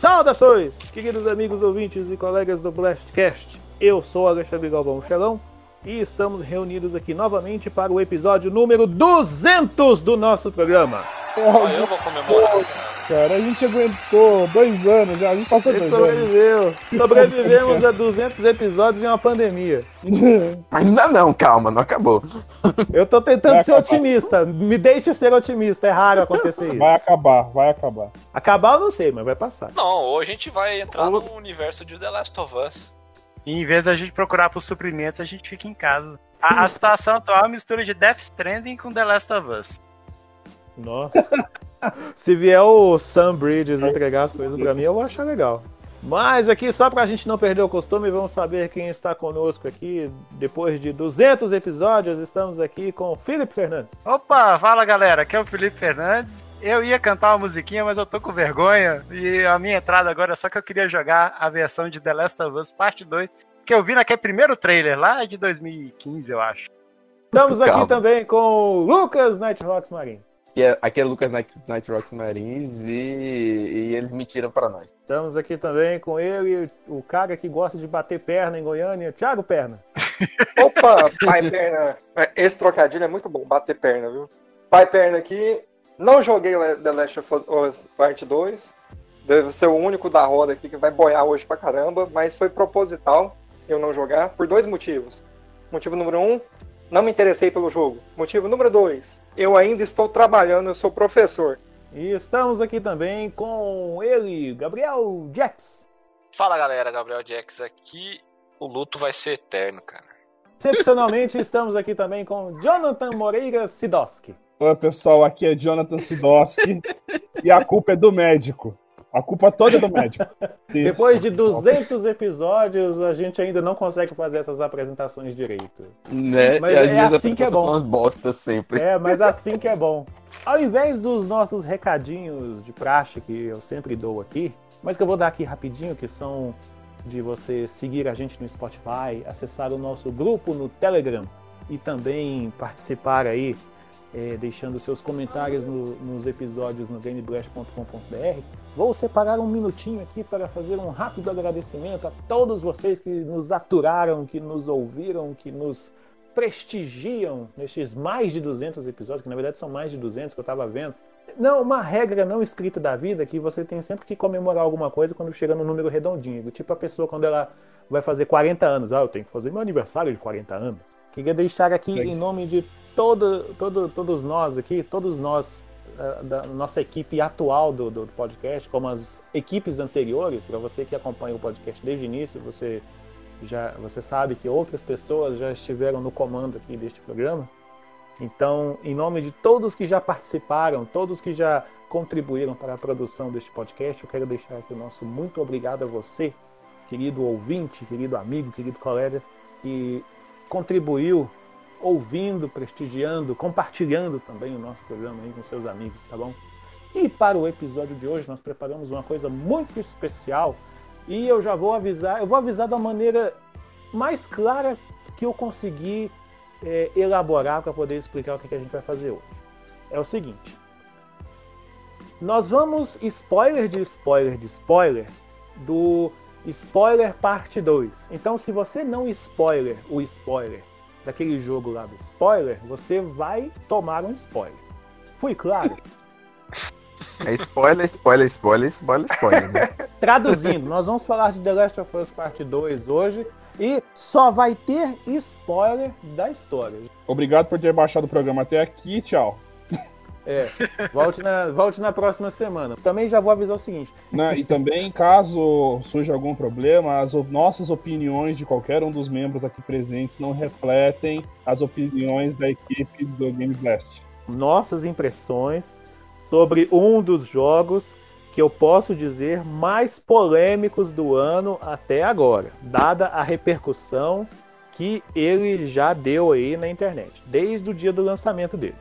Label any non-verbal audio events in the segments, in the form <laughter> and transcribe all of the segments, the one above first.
Saudações, queridos amigos ouvintes e colegas do Blastcast. Eu sou Alexandre Galvão Chelão e estamos reunidos aqui novamente para o episódio número 200 do nosso programa. Só eu vou comemorar. Cara, a gente aguentou dois anos já, a gente passou dois anos. sobreviveu. Sobrevivemos a 200 episódios em uma pandemia. <laughs> Ainda não, calma, não acabou. Eu tô tentando Vai ser acabar. otimista. Me deixe ser otimista. É raro acontecer isso. Vai acabar, vai acabar. Acabar eu não sei, mas vai passar. Não, hoje a gente vai entrar no universo de The Last of Us. E em vez da gente procurar por suprimentos, a gente fica em casa. A, a situação atual é uma mistura de Death Stranding com The Last of Us. Nossa. <laughs> <laughs> Se vier o Sam Bridges entregar as coisas pra mim, eu vou achar legal. Mas aqui, só pra gente não perder o costume, vamos saber quem está conosco aqui. Depois de 200 episódios, estamos aqui com o Felipe Fernandes. Opa, fala galera, aqui é o Felipe Fernandes. Eu ia cantar uma musiquinha, mas eu tô com vergonha. E a minha entrada agora é só que eu queria jogar a versão de The Last of Us Parte 2, que eu vi naquele primeiro trailer lá de 2015, eu acho. Estamos aqui também com o Lucas Nighthawks Marinho. E é- aqui é Lucas Night, Night Rocks Marins e, e eles mentiram pra nós. Estamos aqui também com ele, o cara que gosta de bater perna em Goiânia, Thiago Perna. <laughs> Opa, pai perna. Esse trocadilho é muito bom, bater perna, viu? Pai perna aqui. Não joguei The Last of Us Part 2. Deve ser o único da roda aqui que vai boiar hoje pra caramba, mas foi proposital eu não jogar por dois motivos. Motivo número um, não me interessei pelo jogo. Motivo número dois, eu ainda estou trabalhando, eu sou professor. E estamos aqui também com ele, Gabriel Jax. Fala galera, Gabriel Jax aqui. O luto vai ser eterno, cara. Excepcionalmente, <laughs> estamos aqui também com Jonathan Moreira Sidoski. Oi, pessoal, aqui é Jonathan Sidoski <laughs> e a culpa é do médico. A culpa toda é do médico. <laughs> Depois de 200 episódios, a gente ainda não consegue fazer essas apresentações direito. Né? Mas e as é minhas assim que é apresentações bom. são umas bostas sempre. É, mas assim que é bom. Ao invés dos nossos recadinhos de praxe que eu sempre dou aqui, mas que eu vou dar aqui rapidinho, que são de você seguir a gente no Spotify, acessar o nosso grupo no Telegram e também participar aí, é, deixando seus comentários no- nos episódios no gameblast.com.br. Vou separar um minutinho aqui para fazer um rápido agradecimento a todos vocês que nos aturaram, que nos ouviram, que nos prestigiam nestes mais de 200 episódios, que na verdade são mais de 200 que eu estava vendo. Não, uma regra não escrita da vida que você tem sempre que comemorar alguma coisa quando chega no número redondinho. Tipo a pessoa quando ela vai fazer 40 anos. Ah, eu tenho que fazer meu aniversário de 40 anos. Queria deixar aqui Sim. em nome de todo, todo, todos nós aqui, todos nós, eh, da nossa equipe atual do, do podcast, como as equipes anteriores, para você que acompanha o podcast desde o início, você já você sabe que outras pessoas já estiveram no comando aqui deste programa. Então, em nome de todos que já participaram, todos que já contribuíram para a produção deste podcast, eu quero deixar aqui o nosso muito obrigado a você, querido ouvinte, querido amigo, querido colega, que contribuiu ouvindo, prestigiando, compartilhando também o nosso programa aí com seus amigos, tá bom? E para o episódio de hoje nós preparamos uma coisa muito especial e eu já vou avisar, eu vou avisar da maneira mais clara que eu consegui é, elaborar para poder explicar o que, que a gente vai fazer hoje. É o seguinte: nós vamos spoiler de spoiler de spoiler do spoiler parte 2. Então, se você não spoiler o spoiler daquele jogo lá do spoiler, você vai tomar um spoiler. Fui claro? <laughs> É spoiler, spoiler, spoiler, spoiler, spoiler. Né? <laughs> Traduzindo, nós vamos falar de The Last of Us Parte 2 hoje e só vai ter spoiler da história. Obrigado por ter baixado o programa até aqui. Tchau. É, volte na, volte na próxima semana. Também já vou avisar o seguinte: Né, E também, caso surja algum problema, as nossas opiniões de qualquer um dos membros aqui presentes não refletem as opiniões da equipe do Game Blast. nossas impressões sobre um dos jogos que eu posso dizer mais polêmicos do ano até agora, dada a repercussão que ele já deu aí na internet, desde o dia do lançamento dele.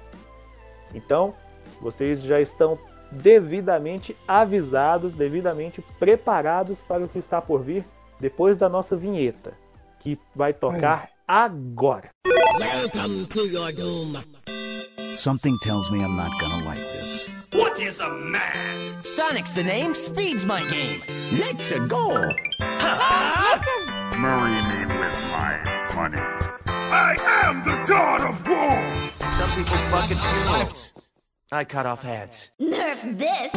Então, vocês já estão devidamente avisados, devidamente preparados para o que está por vir depois da nossa vinheta, que vai tocar agora. Welcome to your doom. Something tells me I'm not gonna like this. What is a man? Sonic's the name, speed's my game. Let's go. Marry me with my money. I am the god of war. People at funerals. I cut off heads. Nerf this!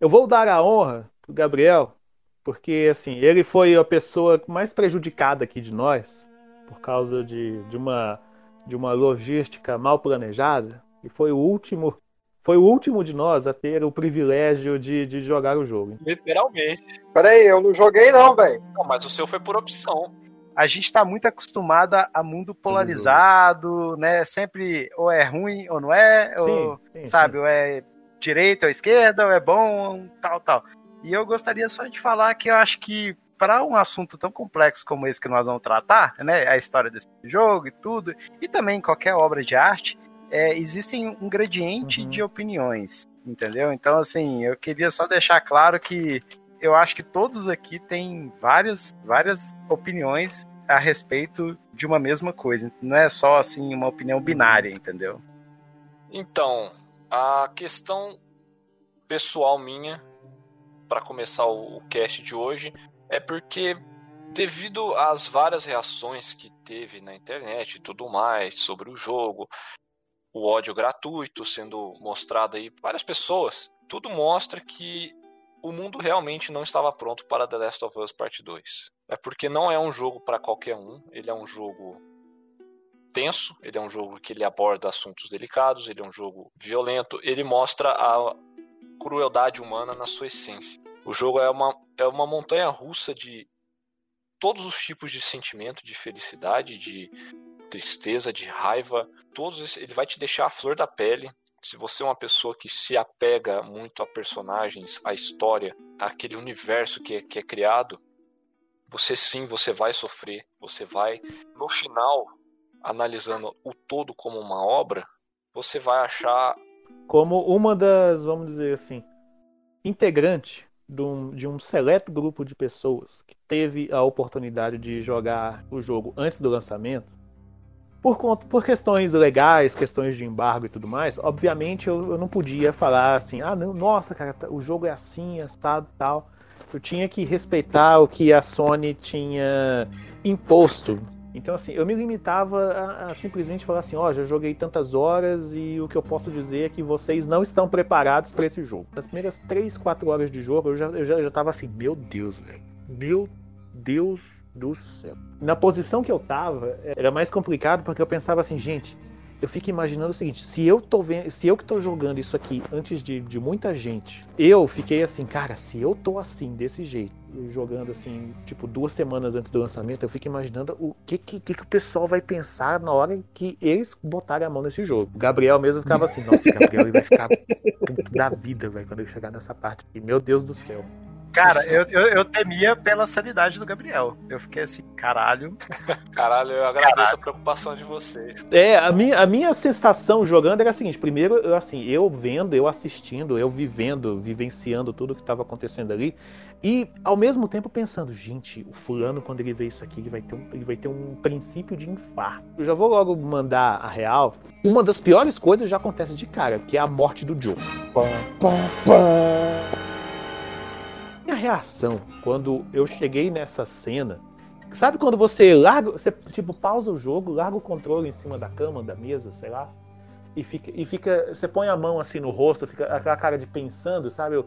Eu vou dar a honra pro Gabriel, porque assim, ele foi a pessoa mais prejudicada aqui de nós, por causa de, de uma de uma logística mal planejada, e foi o último foi o último de nós a ter o privilégio de, de jogar o jogo. Literalmente. Peraí, eu não joguei não, velho. Não, mas o seu foi por opção. A gente tá muito acostumada a mundo polarizado, né? Sempre ou é ruim ou não é, ou, sim, sabe, ou é direita ou esquerda, ou é bom, tal, tal. E eu gostaria só de falar que eu acho que para um assunto tão complexo como esse que nós vamos tratar, né, a história desse jogo e tudo, e também qualquer obra de arte, é, existem um gradiente Uhum. de opiniões, entendeu? Então, assim, eu queria só deixar claro que eu acho que todos aqui têm várias, várias opiniões a respeito de uma mesma coisa. Não é só, assim, uma opinião binária, entendeu? Então, a questão pessoal minha, para começar o, o cast de hoje, é porque, devido às várias reações que teve na internet e tudo mais sobre o jogo, o ódio gratuito sendo mostrado aí para várias pessoas, tudo mostra que o mundo realmente não estava pronto para The Last of Us Part 2. É porque não é um jogo para qualquer um, ele é um jogo tenso, ele é um jogo que ele aborda assuntos delicados, ele é um jogo violento, ele mostra a crueldade humana na sua essência. O jogo é uma, é uma montanha russa de todos os tipos de sentimento, de felicidade, de tristeza, de raiva, todos esses- ele vai te deixar a flor da pele. Se você é uma pessoa que se apega muito a personagens, à história, àquele universo que é, que é criado, você sim, você vai sofrer, você vai no final analisando o todo como uma obra, você vai achar Como uma das, vamos dizer assim, integrante de um, de um seleto grupo de pessoas que teve a oportunidade de jogar o jogo antes do lançamento, por, conta, por questões legais, questões de embargo e tudo mais, obviamente eu, eu não podia falar assim, ah, não, nossa, cara, tá- o jogo é assim, assado tal. Eu tinha que respeitar o que a Sony tinha imposto. Então, assim, eu me limitava a, a simplesmente falar assim: ó, já joguei tantas horas e o que eu posso dizer é que vocês não estão preparados para esse jogo. Nas primeiras 3, 4 horas de jogo, eu já, eu já, eu já tava assim: meu Deus, velho. Meu Deus do céu. Na posição que eu tava, era mais complicado porque eu pensava assim: gente, eu fico imaginando o seguinte: se eu tô vendo, se eu que tô jogando isso aqui antes de, de muita gente, eu fiquei assim, cara, se eu tô assim, desse jeito, jogando assim, tipo, duas semanas antes do lançamento, eu fico imaginando o que, que, que que o pessoal vai pensar na hora que eles botarem a mão nesse jogo. O Gabriel mesmo ficava assim, nossa, o Gabriel vai ficar puto da vida, velho, quando ele chegar nessa parte aqui. Meu Deus do céu. Cara, eu, eu, eu temia pela sanidade do Gabriel. Eu fiquei assim, caralho. <laughs> Caralho, eu agradeço a preocupação de vocês. É, a minha, a minha sensação jogando era a seguinte: primeiro, eu, assim, eu vendo, eu assistindo, eu vivendo, vivenciando tudo que estava acontecendo ali, e ao mesmo tempo pensando, gente, o fulano, quando ele vê isso aqui, ele vai ter um, ele vai ter um princípio de infarto. Eu já vou logo mandar a real. Uma das piores coisas já acontece de cara, que é a morte do Joe. Minha reação quando eu cheguei nessa cena. Sabe quando você larga, você tipo pausa o jogo, larga o controle em cima da cama, da mesa, sei lá, e fica, e fica, você põe a mão assim no rosto, fica aquela cara de pensando, sabe? Eu,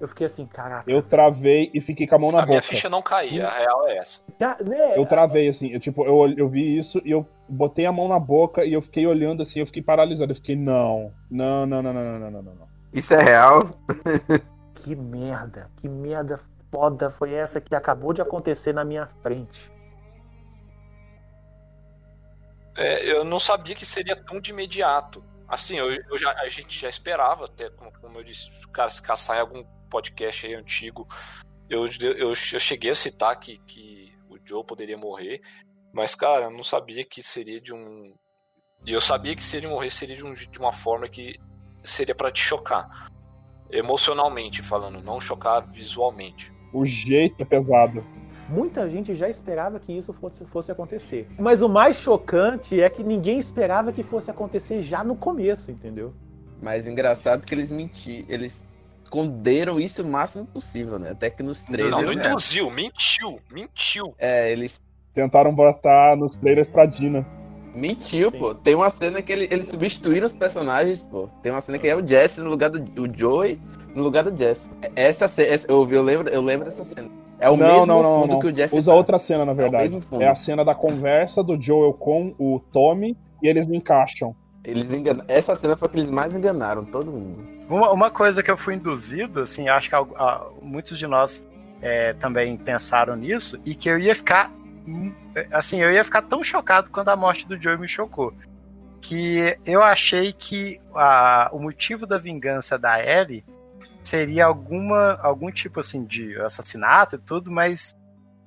eu fiquei assim, caraca. Eu travei e fiquei com a mão na A minha boca. ficha não caía, a real é essa. tá, né? Eu travei, assim, eu, tipo, eu, eu vi isso e eu botei a mão na boca e eu fiquei olhando assim, eu fiquei paralisado. Eu fiquei, não, não, não, não, não, não, não, não, não. Isso é real? <laughs> Que merda, que merda foda foi essa que acabou de acontecer na minha frente. É, eu não sabia que seria tão de imediato. Assim, eu, eu já, a gente já esperava, até como, como eu disse, cara, se caçar em algum podcast aí antigo, eu, eu, eu cheguei a citar que, que o Joe poderia morrer, mas, cara, eu não sabia que seria de um. E eu sabia que se ele morrer seria de, um, de uma forma que seria pra te chocar. Emocionalmente falando, não chocar visualmente. O jeito é pesado. Muita gente já esperava que isso fosse, acontecer. Mas o mais chocante é que ninguém esperava que fosse acontecer já no começo, entendeu? Mas engraçado que eles mentiram. Eles esconderam isso o máximo possível, né? Até que nos Não, trailers. não né? induziu, mentiu, mentiu. É, eles. Tentaram botar nos trailers pra Dina. Mentiu, Sim. pô. Tem uma cena que ele- eles substituíram os personagens, pô. Tem uma cena que é o Jesse no lugar do, do Joey, no lugar do Jesse. Essa cena, eu, eu, lembro, eu lembro dessa cena. É o Não, mesmo não, não, fundo não. que o Jesse Usa tá. outra cena, na verdade. mesmo fundo. É a cena da conversa do Joel com o Tommy e eles encaixam. Eles engan... Essa cena foi a que eles mais enganaram todo mundo. Uma, uma coisa que eu fui induzido, assim, acho que algu- ah, muitos de nós é, também pensaram nisso, e que eu ia ficar. Assim, eu ia ficar tão chocado quando a morte do Joey me chocou. Que eu achei que a- o motivo da vingança da Ellie seria alguma, algum tipo assim de assassinato e tudo, mas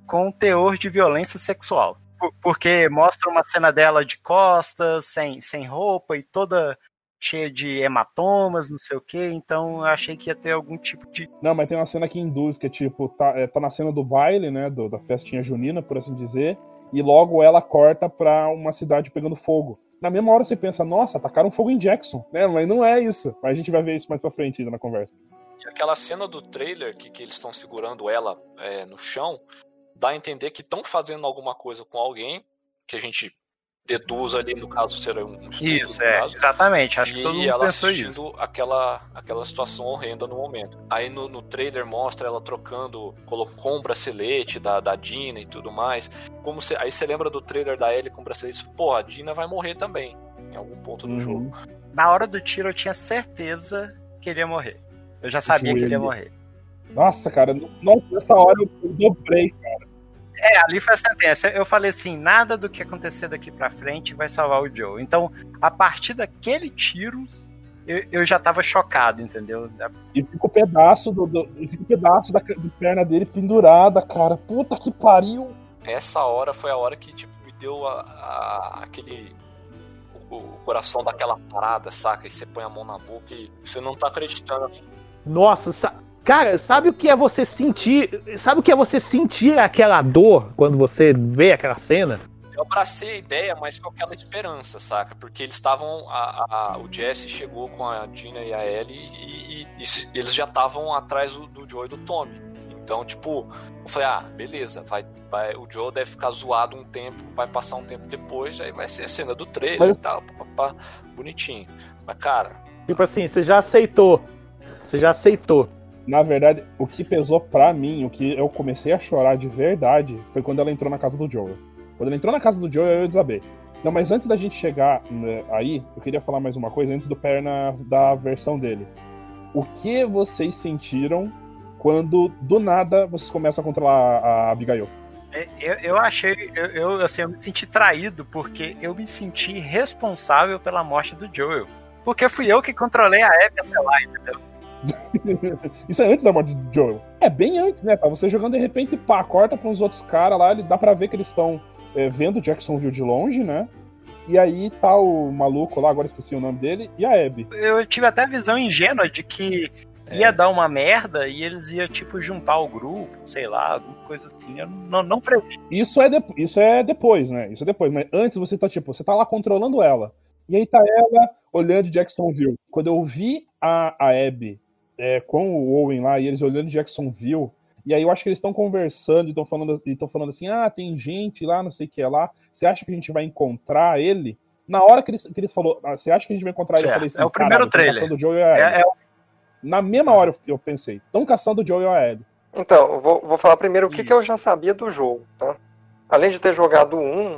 com um teor de violência sexual. Por- Porque mostra uma cena dela de costas, sem, sem roupa e toda cheia de hematomas, não sei o que, então eu achei que ia ter algum tipo de. Não, mas tem uma cena que induz, que é tipo, tá, é, tá na cena do baile, né? do- da festinha junina, por assim dizer, e logo ela corta pra uma cidade pegando fogo. Na mesma hora você pensa, nossa, tacaram fogo em Jackson, né? Mas não é isso. Mas a gente vai ver isso mais pra frente ainda na conversa. E aquela cena do trailer que, que eles estão segurando ela é, no chão, dá a entender que estão fazendo alguma coisa com alguém, que a gente deduz ali, no caso, será um estupro, Isso, é, caso. exatamente. Acho que todo E mundo ela pensou isso. assistindo aquela, aquela situação horrenda no momento. Aí no, no trailer mostra ela trocando, colocou um bracelete da, da Dina e tudo mais. Como se, aí você lembra do trailer da Ellie com o bracelete? Pô, a Dina vai morrer também, em algum ponto do Uhum. jogo. Na hora do tiro eu tinha certeza que ele ia morrer. Eu já sabia que ele ia morrer. Nossa, cara, nossa, nessa hora eu, eu dobrei. É, ali foi a sentença. Eu falei assim: nada do que acontecer daqui pra frente vai salvar o Joe. Então, a partir daquele tiro, eu, eu já tava chocado, entendeu? E fica o pedaço do, do, fica o pedaço da, de perna dele pendurada, cara. Puta que pariu. Essa hora foi a hora que tipo, me deu a, a- aquele. O, o coração daquela parada, saca? E você põe a mão na boca e você não tá acreditando. Nossa, sa- cara, sabe o que é você sentir? Sabe o que é você sentir aquela dor quando você vê aquela cena? Eu abracei a ideia, mas com aquela esperança, saca? Porque eles estavam. o Jesse chegou com a Dina e a Ellie e, e- e eles já estavam atrás do, do Joe e do Tommy. Então, tipo, eu falei, ah, beleza, vai, vai, o Joe deve ficar zoado um tempo, vai passar um tempo depois, aí vai ser a cena do trailer Mas- e tal, papá, bonitinho. Mas, cara, Tipo assim, você já aceitou. Você já aceitou. Na verdade, o que pesou pra mim, o que eu comecei a chorar de verdade, foi quando ela entrou na casa do Joel. Quando ela entrou na casa do Joel, eu desabei. Não, mas antes da gente chegar né, aí, eu queria falar mais uma coisa antes do Perna da versão dele. O que vocês sentiram quando, do nada, vocês começam a controlar a Abigail? É, Eu, eu achei, eu, eu, assim, eu me senti traído porque eu me senti responsável pela morte do Joel. Porque fui eu que controlei a Abby até lá, entendeu? <laughs> Isso é antes da morte do Joel. É bem antes, né? Tá você jogando de repente, pá, corta pra uns outros caras lá, ele dá pra ver que eles estão é, vendo Jacksonville de longe, né? E aí tá o maluco lá, agora esqueci o nome dele, e a Abby. Eu tive até a visão ingênua de que ia dar uma merda e eles iam, tipo, juntar o grupo, sei lá, alguma coisa assim. Eu não, não previ. Isso é, de- isso é depois, né? Isso é depois. Mas antes você tá, tipo, você tá lá controlando ela. E aí tá ela olhando Jacksonville. Quando eu vi a, a Abby é, com o Owen lá e eles olhando Jacksonville, e aí eu acho que eles estão conversando e estão falando, e falando assim: ah, tem gente lá, não sei o que é lá. Você acha que a gente vai encontrar ele? Na hora que eles, que eles falou, ah, você acha que a gente vai encontrar ele? Certo. falei assim, É o primeiro "Caralho, tão trailer. caçando o Joe a Abby." É, é Na mesma hora eu- eu pensei, estão caçando o Joe e a Abby. Então, eu vou, vou falar primeiro o que, que eu já sabia do jogo, tá? Além de ter jogado um,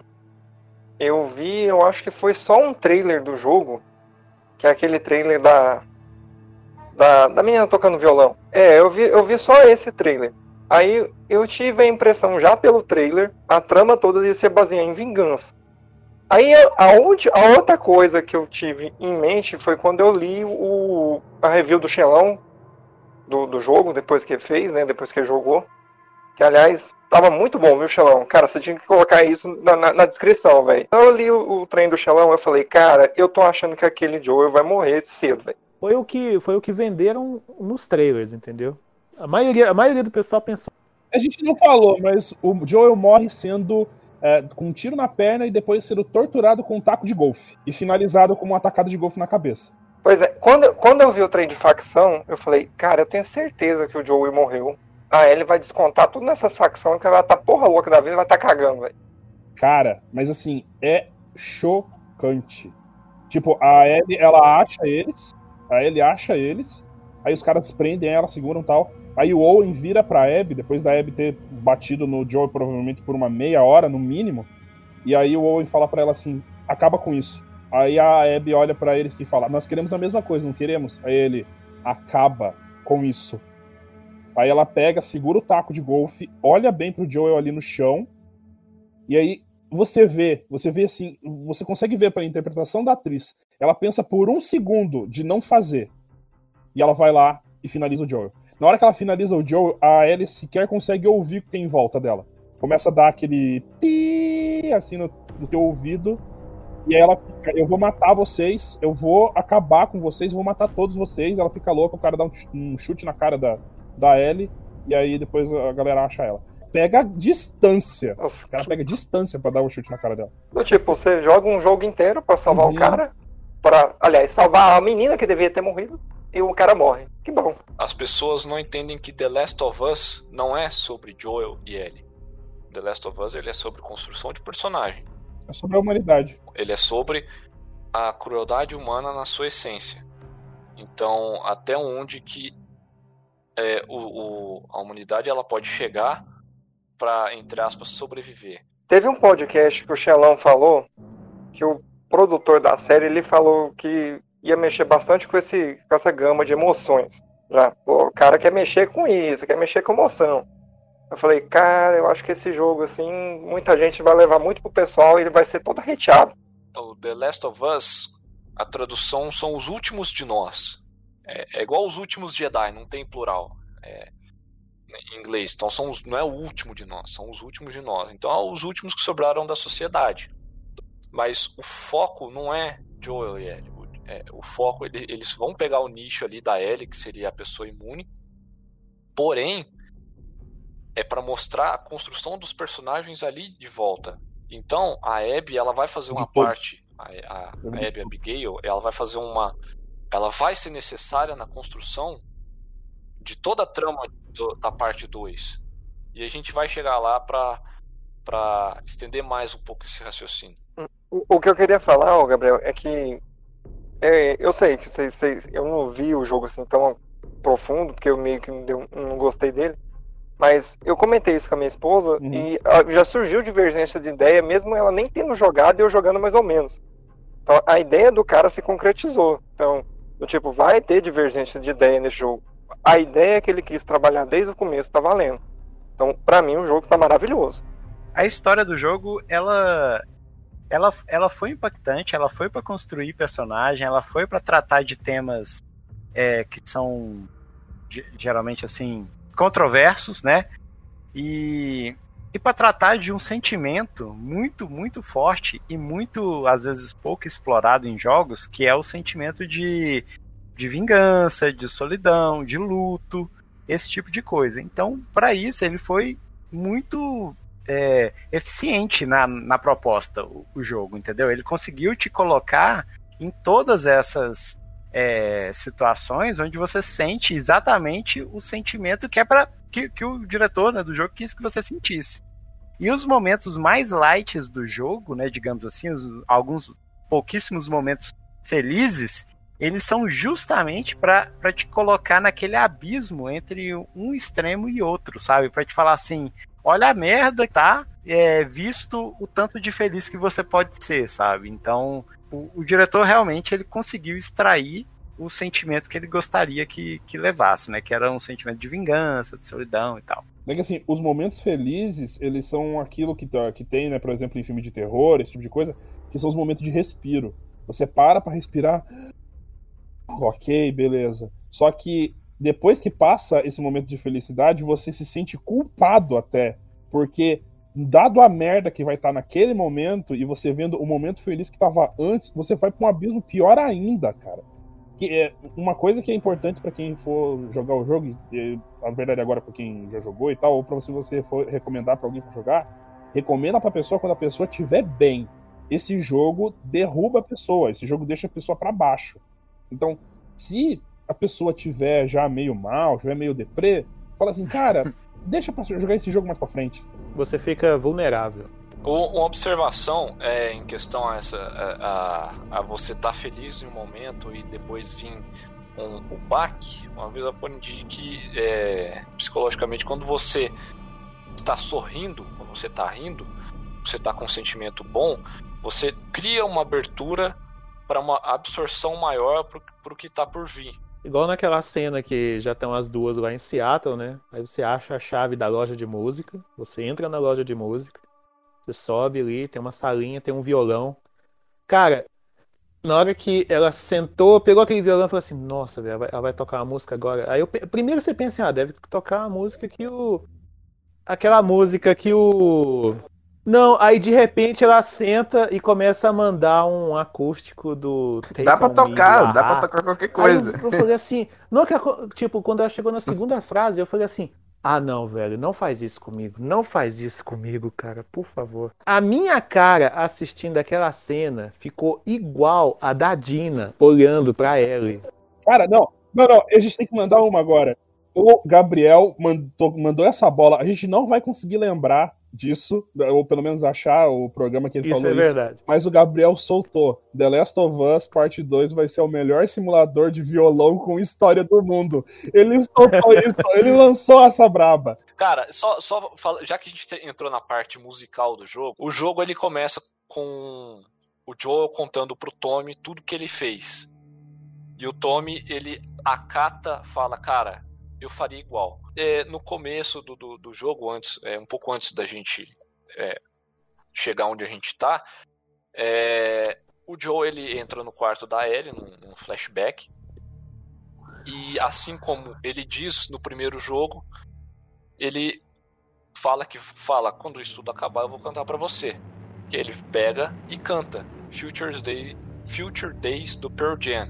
eu vi, eu acho que foi só um trailer do jogo, que é aquele trailer da da, da menina tocando violão. É, eu vi, eu vi só esse trailer. Aí eu tive a impressão já pelo trailer, a trama toda ia ser baseada em vingança. Aí a, a outra coisa que eu tive em mente foi quando eu li o, a review do Xelão do, do jogo, depois que fez, né? Depois que jogou. Que aliás, tava muito bom, viu, Xelão? Cara, você tinha que colocar isso na, na, na descrição, velho. Então eu li o, o trem do Xelão eu falei, cara, eu tô achando que aquele Joel vai morrer cedo, velho. Foi o que foi o que venderam nos trailers, entendeu? A maioria, a maioria do pessoal pensou. A gente não falou, mas o Joel morre sendo é, com um tiro na perna e depois sendo torturado com um taco de golfe e finalizado com uma atacada de golfe na cabeça. Pois é, quando, quando eu vi o trem de facção, eu falei, cara, eu tenho certeza que o Joey morreu. A Ellie vai descontar tudo nessas facções que ela tá porra louca da vida e vai tá cagando, velho. Cara, mas assim, é chocante. Tipo, a Ellie, ela acha eles, a Ellie acha eles, aí os caras prendem ela, seguram tal. Aí o Owen vira pra Abby, depois da Abby ter batido no Joe provavelmente por uma meia hora, no mínimo. E aí o Owen fala pra ela assim, acaba com isso. Aí a Abby olha pra eles e fala, nós queremos a mesma coisa, não queremos? Aí ele, acaba com isso. Aí ela pega, segura o taco de golfe, olha bem pro Joel ali no chão, e aí você vê, você vê assim, você consegue ver pela interpretação da atriz. Ela pensa por um segundo de não fazer. E ela vai lá e finaliza o Joel. Na hora que ela finaliza o Joel, a Ellie sequer consegue ouvir o que tem em volta dela. Começa a dar aquele pi assim no, no teu ouvido. E ela fica, eu vou matar vocês, eu vou acabar com vocês, vou matar todos vocês. Ela fica louca, o cara dá um, um chute na cara da, da Ellie, e aí depois a galera acha ela. Pega distância. Nossa, O cara pega distância pra dar um chute na cara dela. do tipo, você joga um jogo inteiro pra salvar Uhum. o cara, para, aliás, salvar a menina que devia ter morrido, e o cara morre. Que bom. As pessoas não entendem que The Last of Us não é sobre Joel e Ellie. The Last of Us ele é sobre construção de personagem. É sobre a humanidade. Ele é sobre a crueldade humana na sua essência. Então, até onde que é, o, o- a humanidade ela pode chegar para entre aspas sobreviver. Teve um podcast que o Xelão falou que o produtor da série ele falou que ia mexer bastante com, esse, com essa gama de emoções. Já, o cara quer mexer com isso, quer mexer com emoção. Eu falei, cara, eu acho que esse jogo, assim, muita gente vai levar muito pro pessoal e ele vai ser todo hateado. O The Last of Us, a tradução são os últimos de nós. É, é igual os últimos Jedi, não tem plural. É, em inglês. Então são os, não é o último de nós, são os últimos de nós. Então é os últimos que sobraram da sociedade. Mas o foco não é Joel e Ellie. O, é, o foco, ele- eles vão pegar o nicho ali da Ellie, que seria a pessoa imune. Porém, é para mostrar a construção dos personagens ali de volta. Então, a Abby, ela vai fazer uma parte, a, a, a Abby Abigail, ela vai fazer uma, ela vai ser necessária na construção de toda a trama do- da parte 2. E a gente vai chegar lá pra, pra estender mais um pouco esse raciocínio. O, o que eu queria falar, Gabriel, é que é, eu sei que vocês, vocês- eu não vi o jogo assim tão profundo, porque eu meio que não, deu- não gostei dele. Mas eu comentei isso com a minha esposa Uhum. e ah, já surgiu divergência de ideia, mesmo ela nem tendo jogado e eu jogando mais ou menos. Então a ideia do cara se concretizou. Então, do tipo, vai ter divergência de ideia nesse jogo. A ideia que ele quis trabalhar desde o começo tá valendo. Então, pra mim, o jogo tá maravilhoso. a história do jogo, ela ela, ela foi impactante, ela foi pra construir personagem, ela foi pra tratar de temas é, que são ge- geralmente assim controversos, né? E e para tratar de um sentimento muito muito forte e muito às vezes pouco explorado em jogos, que é o sentimento de de vingança, de solidão, de luto, esse tipo de coisa. Então, para isso ele foi muito é, eficiente na, na proposta, o, o jogo, entendeu? Ele conseguiu te colocar em todas essas é, situações onde você sente exatamente o sentimento que é para que, que o diretor né, do jogo quis que você sentisse. E os momentos mais light do jogo, né, digamos assim, os- alguns pouquíssimos momentos felizes, eles são justamente para te colocar naquele abismo entre um extremo e outro, sabe? Para te falar assim, olha a merda, tá? É, visto o tanto de feliz que você pode ser, sabe? Então, o, o diretor realmente ele conseguiu extrair o sentimento que ele gostaria que, que levasse, né? Que era um sentimento de vingança, de solidão e tal. É que assim, os momentos felizes, eles são aquilo que, tá- que tem, né, por exemplo, em filme de terror, esse tipo de coisa, que são os momentos de respiro. Você para pra respirar. Ok, beleza. Só que depois que passa esse momento de felicidade, você se sente culpado até. Porque, dado a merda que vai estar naquele momento, e você vendo o momento feliz que tava antes, você vai pra um abismo pior ainda, cara. que é uma coisa que é importante pra quem for jogar o jogo, e a verdade agora pra quem já jogou e tal, ou pra se você for recomendar pra alguém pra jogar, recomenda pra pessoa quando a pessoa estiver bem. Esse jogo derruba a pessoa, esse jogo deixa a pessoa pra baixo. Então, se a pessoa tiver já meio mal, tiver meio deprê, fala assim, cara, <laughs> deixa pra jogar esse jogo mais pra frente. Você fica vulnerável. Uma observação é, em questão a essa a, a, a você estar feliz em um momento e depois vir um, o baque. Uma vez eu aprendi que é, psicologicamente quando você está sorrindo, quando você está rindo, você está com um sentimento bom, você cria uma abertura para uma absorção maior para o que está por vir. Igual naquela cena que já estão as duas lá em Seattle, né? Aí você acha a chave da loja de música, você entra na loja de música, você sobe ali, tem uma salinha, tem um violão. Cara, na hora que ela sentou, pegou aquele violão e falou assim: Nossa, velho, ela ela vai tocar uma música agora. Aí eu, primeiro você pensa assim: Ah, deve tocar a música que o. Aquela música que o. Não, aí de repente ela senta e começa a mandar um acústico do. Take Dá pra On Me, tocar, do dá pra tocar qualquer Aí coisa. eu, eu falei <laughs> assim, não que a- tipo, quando ela chegou na segunda frase, eu falei assim: "Ah, não, velho, não faz isso comigo. Não faz isso comigo, cara, por favor". A minha cara assistindo aquela cena ficou igual a da Dina olhando pra Ellie. Cara, não, não, não, a gente tem que mandar uma agora. O Gabriel mandou, mandou essa bola, a gente não vai conseguir lembrar disso, ou pelo menos achar o programa que ele Isso falou é verdade. Mas o Gabriel soltou. The Last of Us Parte 2 vai ser o melhor simulador de violão com história do mundo. Ele soltou <laughs> isso, ele lançou essa braba. Cara, só, só fala- já que a gente te- entrou na parte musical do jogo, o jogo ele começa com o Joel contando pro Tommy tudo que ele fez. E o Tommy, ele acata, fala, cara, eu faria igual. É, no começo do, do, do jogo, antes, é, um pouco antes da gente é, chegar onde a gente tá, é, o Joe ele entra no quarto da Ellie, num, num flashback. E assim como ele diz no primeiro jogo, ele fala que fala quando isso tudo acabar eu vou cantar pra você. E ele pega e canta Future's Day, Future Days do Pearl Jam,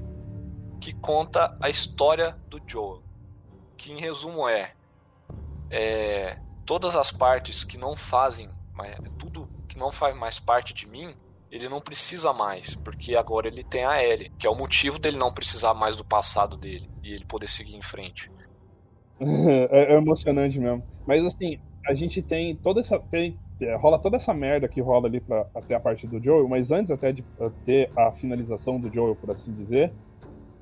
que conta a história do Joel. Que em resumo é, é, todas as partes que não fazem, tudo que não faz mais parte de mim, ele não precisa mais, porque agora ele tem a Ellie, que é o motivo dele não precisar mais do passado dele e ele poder seguir em frente. <laughs> é, é emocionante mesmo. Mas assim, a gente tem toda essa. Tem, é, rola toda essa merda que rola ali pra, até a parte do Joel, mas antes até de uh, ter a finalização do Joel, por assim dizer,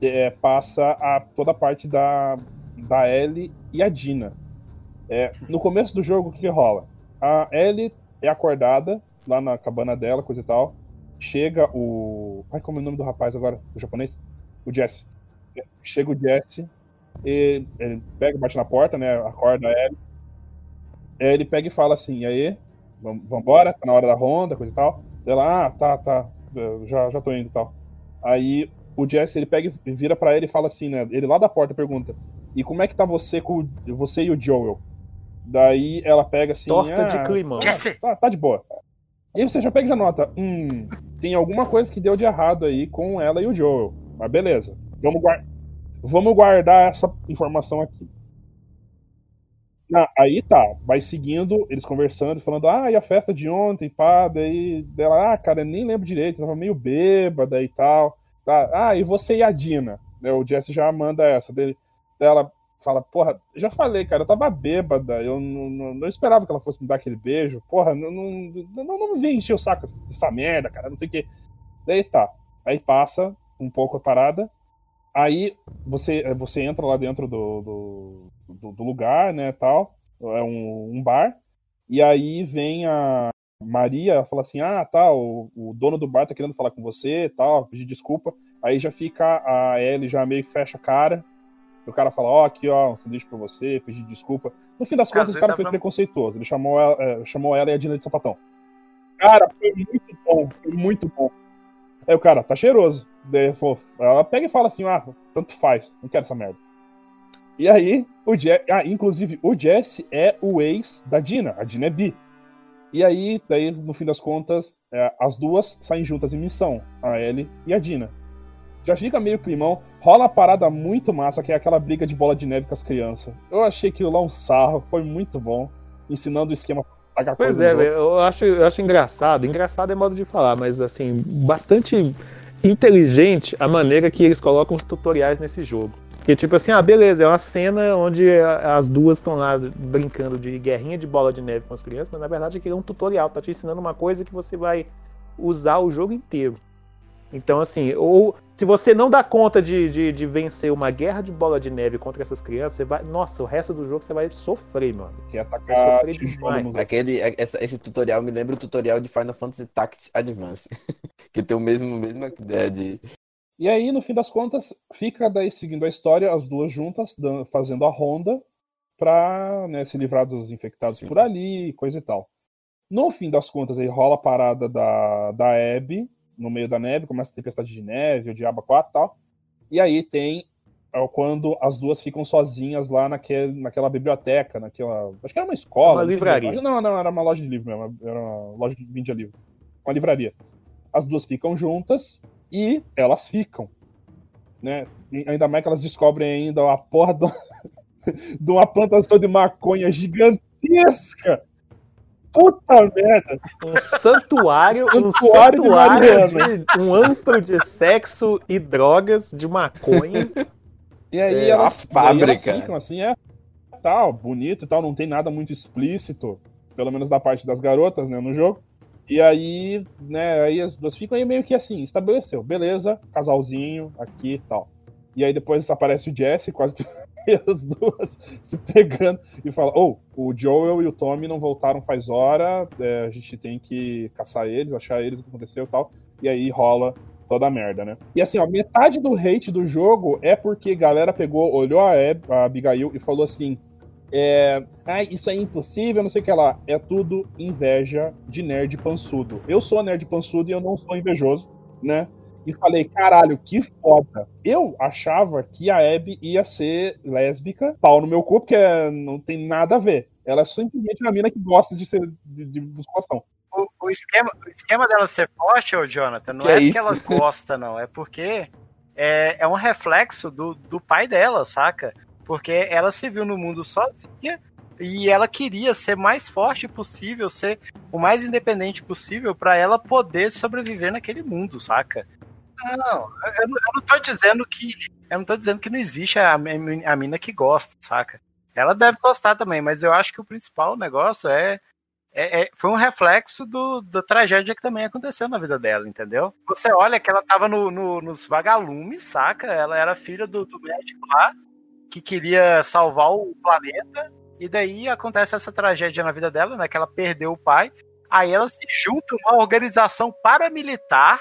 é, passa a, toda a parte da, da Ellie e a Dina. É, no começo do jogo, o que, que rola? A Ellie é acordada lá na cabana dela, coisa e tal. Chega o. Ai, como é o nome do rapaz agora? O japonês? O Jesse. Chega o Jesse, e ele pega, bate na porta, né? Acorda a Ellie. Ele pega e fala assim: aí, vam- vambora, tá na hora da ronda, coisa e tal. Ela, ah, tá, tá, já, já tô indo e tal. Aí o Jesse, ele pega e vira pra ele e fala assim, né? Ele lá da porta pergunta: e como é que tá você com você e o Joel? Daí ela pega assim: Torta ah, de climão. Jesse! Tá, tá de boa. E aí você já pega e já nota, hum, tem alguma coisa que deu de errado aí com ela e o Joel. Mas beleza, vamos, guar- vamos guardar essa informação aqui. Ah, aí tá, vai seguindo, eles conversando, falando, ah, e a festa de ontem, pá, daí dela, ah, cara, nem lembro direito, tava meio bêbada e tal. Tá, ah, e você e a Dina? O Jesse já manda essa dele. Ela fala, porra, já falei, cara, eu tava bêbada, eu não, não, não esperava que ela fosse me dar aquele beijo, porra, não, não, não, não vem encher o saco dessa merda, cara, não sei o que. Daí tá, aí passa um pouco a parada, aí você, você entra lá dentro do, do, do, do lugar, né, tal, é um, um bar, e aí vem a Maria, ela fala assim, ah, tá, o, o dono do bar tá querendo falar com você, tal, pedir desculpa, aí já fica a Ellie já meio que fecha a cara, o cara fala, ó, aqui, ó, um sanduíche pra você, pedir desculpa. No fim das contas, o cara vezes foi tá preconceituoso. Ele chamou ela, é, chamou ela e a Dina de sapatão. Cara, foi muito bom, foi muito bom. Aí o cara, tá cheiroso. Daí falou- ela pega e fala assim, ah, tanto faz, não quero essa merda. E aí, o Jesse, ah, inclusive, o Jesse é o ex da Dina, a Dina é bi. E aí, daí, no fim das contas, é, as duas saem juntas em missão, a Ellie e a Dina. Já fica meio climão. Rola a parada muito massa, que é aquela briga de bola de neve com as crianças. Eu achei aquilo lá um sarro, foi muito bom. Ensinando o esquema Pois é, eu acho, eu acho engraçado. Engraçado é modo de falar, mas assim, bastante inteligente a maneira que eles colocam os tutoriais nesse jogo. Que tipo assim, ah, beleza, é uma cena onde as duas estão lá brincando de guerrinha de bola de neve com as crianças, mas na verdade aquilo é um tutorial, tá te ensinando uma coisa que você vai usar o jogo inteiro. Então, assim, ou se você não dá conta de, de, de vencer uma guerra de bola de neve contra essas crianças, você vai. Nossa, o resto do jogo você vai sofrer, mano. Que é Vai atacar sofrer demais. Aquele, essa- esse tutorial me lembra o tutorial de Final Fantasy Tactics Advance. <laughs> que tem o mesmo, mesma ideia de. E aí, no fim das contas, fica daí seguindo a história, as duas juntas, fazendo a ronda pra né, se livrar dos infectados Sim. por ali, coisa e tal. No fim das contas, aí rola a parada da, da Abby, no meio da neve, começa a tempestade de neve, o Diabo 4 e tal. E aí tem é, quando as duas ficam sozinhas lá naquele, naquela biblioteca, naquela. Acho que era uma escola. Uma não livraria. direito. Não, não, era uma loja de livro mesmo. Era uma loja de vendia livro. Uma livraria. As duas ficam juntas e elas ficam. Né? E ainda mais que elas descobrem ainda a porra do- <laughs> de uma plantação de maconha gigantesca. Puta merda! Um santuário, um Santuário de santuário Mariana. de, um antro de sexo e drogas de maconha. <laughs> E aí É, elas, a fábrica. e aí elas ficam assim, é tal, bonito e tal, não tem nada muito explícito, pelo menos da parte das garotas, né, no jogo. E aí, né, aí as duas ficam aí meio que assim, estabeleceu, beleza, casalzinho aqui e tal. E aí depois aparece o Jesse, quase que <laughs> as duas se pegando e fala, oh, o Joel e o Tommy não voltaram faz hora, é, a gente tem que caçar eles, achar eles, o que aconteceu e tal. E aí rola toda a merda, né? E assim, ó, metade do hate do jogo é porque galera pegou, olhou a, Ab, a Abigail e falou assim: é, ah, isso é impossível, não sei o que lá. É tudo inveja de nerd pançudo. Eu sou nerd pançudo e eu não sou invejoso, né? E falei, caralho, que foda. Eu achava que a Abby ia ser lésbica, pau no meu cu, porque não tem nada a ver. Ela é simplesmente uma mina que gosta de ser de, de musculação. O, o esquema, o esquema dela ser forte, ô Jonathan, não Que é, é porque isso? ela <laughs> gosta, não. É porque é, é um reflexo do, do pai dela, saca? Porque ela se viu no mundo sozinha e ela queria ser mais forte possível, ser o mais independente possível pra ela poder sobreviver naquele mundo, saca? Não, eu, eu não tô dizendo que. Eu não tô dizendo que não existe a, a mina que gosta, saca? Ela deve gostar também, mas eu acho que o principal negócio é é- é- foi um reflexo do, da tragédia que também aconteceu na vida dela, entendeu? Você olha que ela tava no, no- nos vagalumes, saca? Ela era filha do, do médico lá, que queria salvar o planeta, e daí acontece essa tragédia na vida dela, né? Que ela perdeu o pai. Aí ela se junta a uma organização paramilitar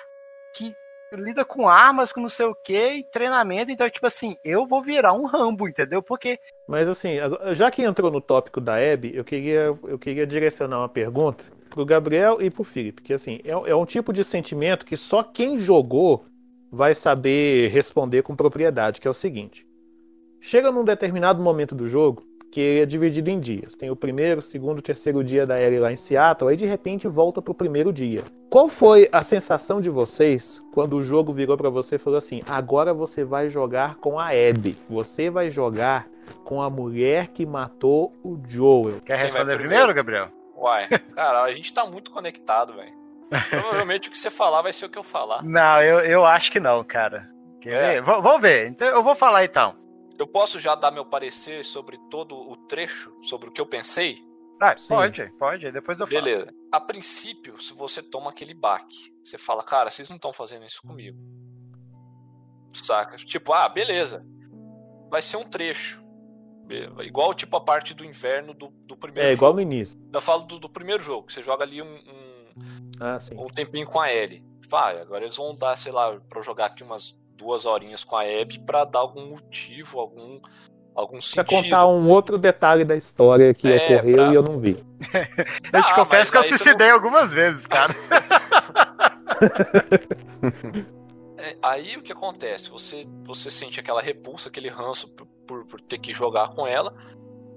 que lida com armas, com não sei o que, treinamento. Então, tipo assim, eu vou virar um Rambo, entendeu? Porque Mas assim, já que entrou no tópico da Abby, eu queria, eu queria direcionar uma pergunta pro Gabriel e pro Felipe, porque assim, é, é um tipo de sentimento que só quem jogou vai saber responder com propriedade, que é o seguinte. Chega num determinado momento do jogo que ele é dividido em dias. Tem o primeiro, segundo, terceiro dia da Ellie lá em Seattle, aí de repente volta pro primeiro dia. Qual foi a sensação de vocês quando o jogo virou pra você e falou assim: agora você vai jogar com a Abby, você vai jogar com a mulher que matou o Joel. quer responder primeiro? primeiro, Gabriel? Uai, cara, a gente tá muito conectado, velho. Provavelmente o que você falar vai ser o que eu falar. Não, eu, eu acho que não, cara. Quer É. ver? V- vamos ver. Então, eu vou falar então. Eu posso já dar meu parecer sobre todo o trecho, sobre o que eu pensei? Ah, Sim. pode, pode. Depois eu falo. Beleza. A princípio, se você toma aquele baque, você fala, cara, vocês não estão fazendo isso comigo. Saca? Tipo, ah, beleza. Vai ser um trecho. Igual tipo a parte do inverno do, do primeiro É igual jogo. no início. Eu falo do, do primeiro jogo, que você joga ali um, um, Ah, sim. um tempinho com a Ellie. Vai, agora eles vão dar, sei lá, pra eu jogar aqui umas duas horinhas com a Abby pra dar algum motivo, algum, algum Pra sentido. contar um outro detalhe da história que É, ocorreu pra- e eu não vi. <laughs> Eu te Ah, confesso que eu suicidei não- algumas vezes, cara. <laughs> É, aí o que acontece? Você, você sente aquela repulsa, aquele ranço por, por, por ter que jogar com ela.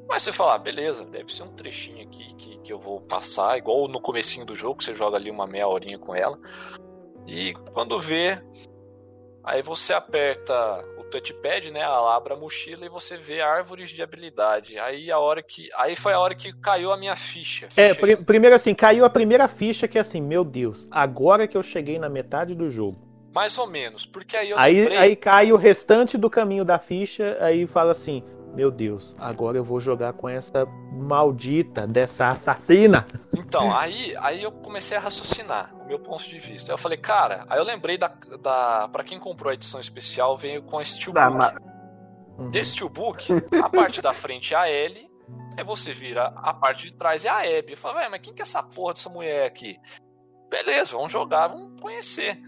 Mas você fala, ah, beleza, deve ser um trechinho aqui que, que eu vou passar, igual no comecinho do jogo, você joga ali uma meia horinha com ela. E quando vê, Aí você aperta o touchpad, né? Ela abre a mochila e você vê árvores de habilidade. Aí a hora que. Aí foi a hora que caiu a minha ficha. É, Ficha- pri- primeiro assim, caiu a primeira ficha que é assim, meu Deus, agora que eu cheguei na metade do jogo. Mais ou menos. Porque aí eu Aí, aí cai o restante do caminho da ficha, aí fala assim, meu Deus, agora eu vou jogar com essa maldita dessa assassina. Então, aí, aí eu comecei a raciocinar o meu ponto de vista. Aí eu falei, cara, aí eu lembrei da. da para quem comprou a edição especial, veio com a Steelbook. Da ma- Uhum. Desse Steelbook, a parte da frente é a L, aí você vira a parte de trás é a Abby. Eu falei, "Ué, mas quem que é essa porra dessa mulher aqui? Beleza, vamos jogar, vamos conhecer.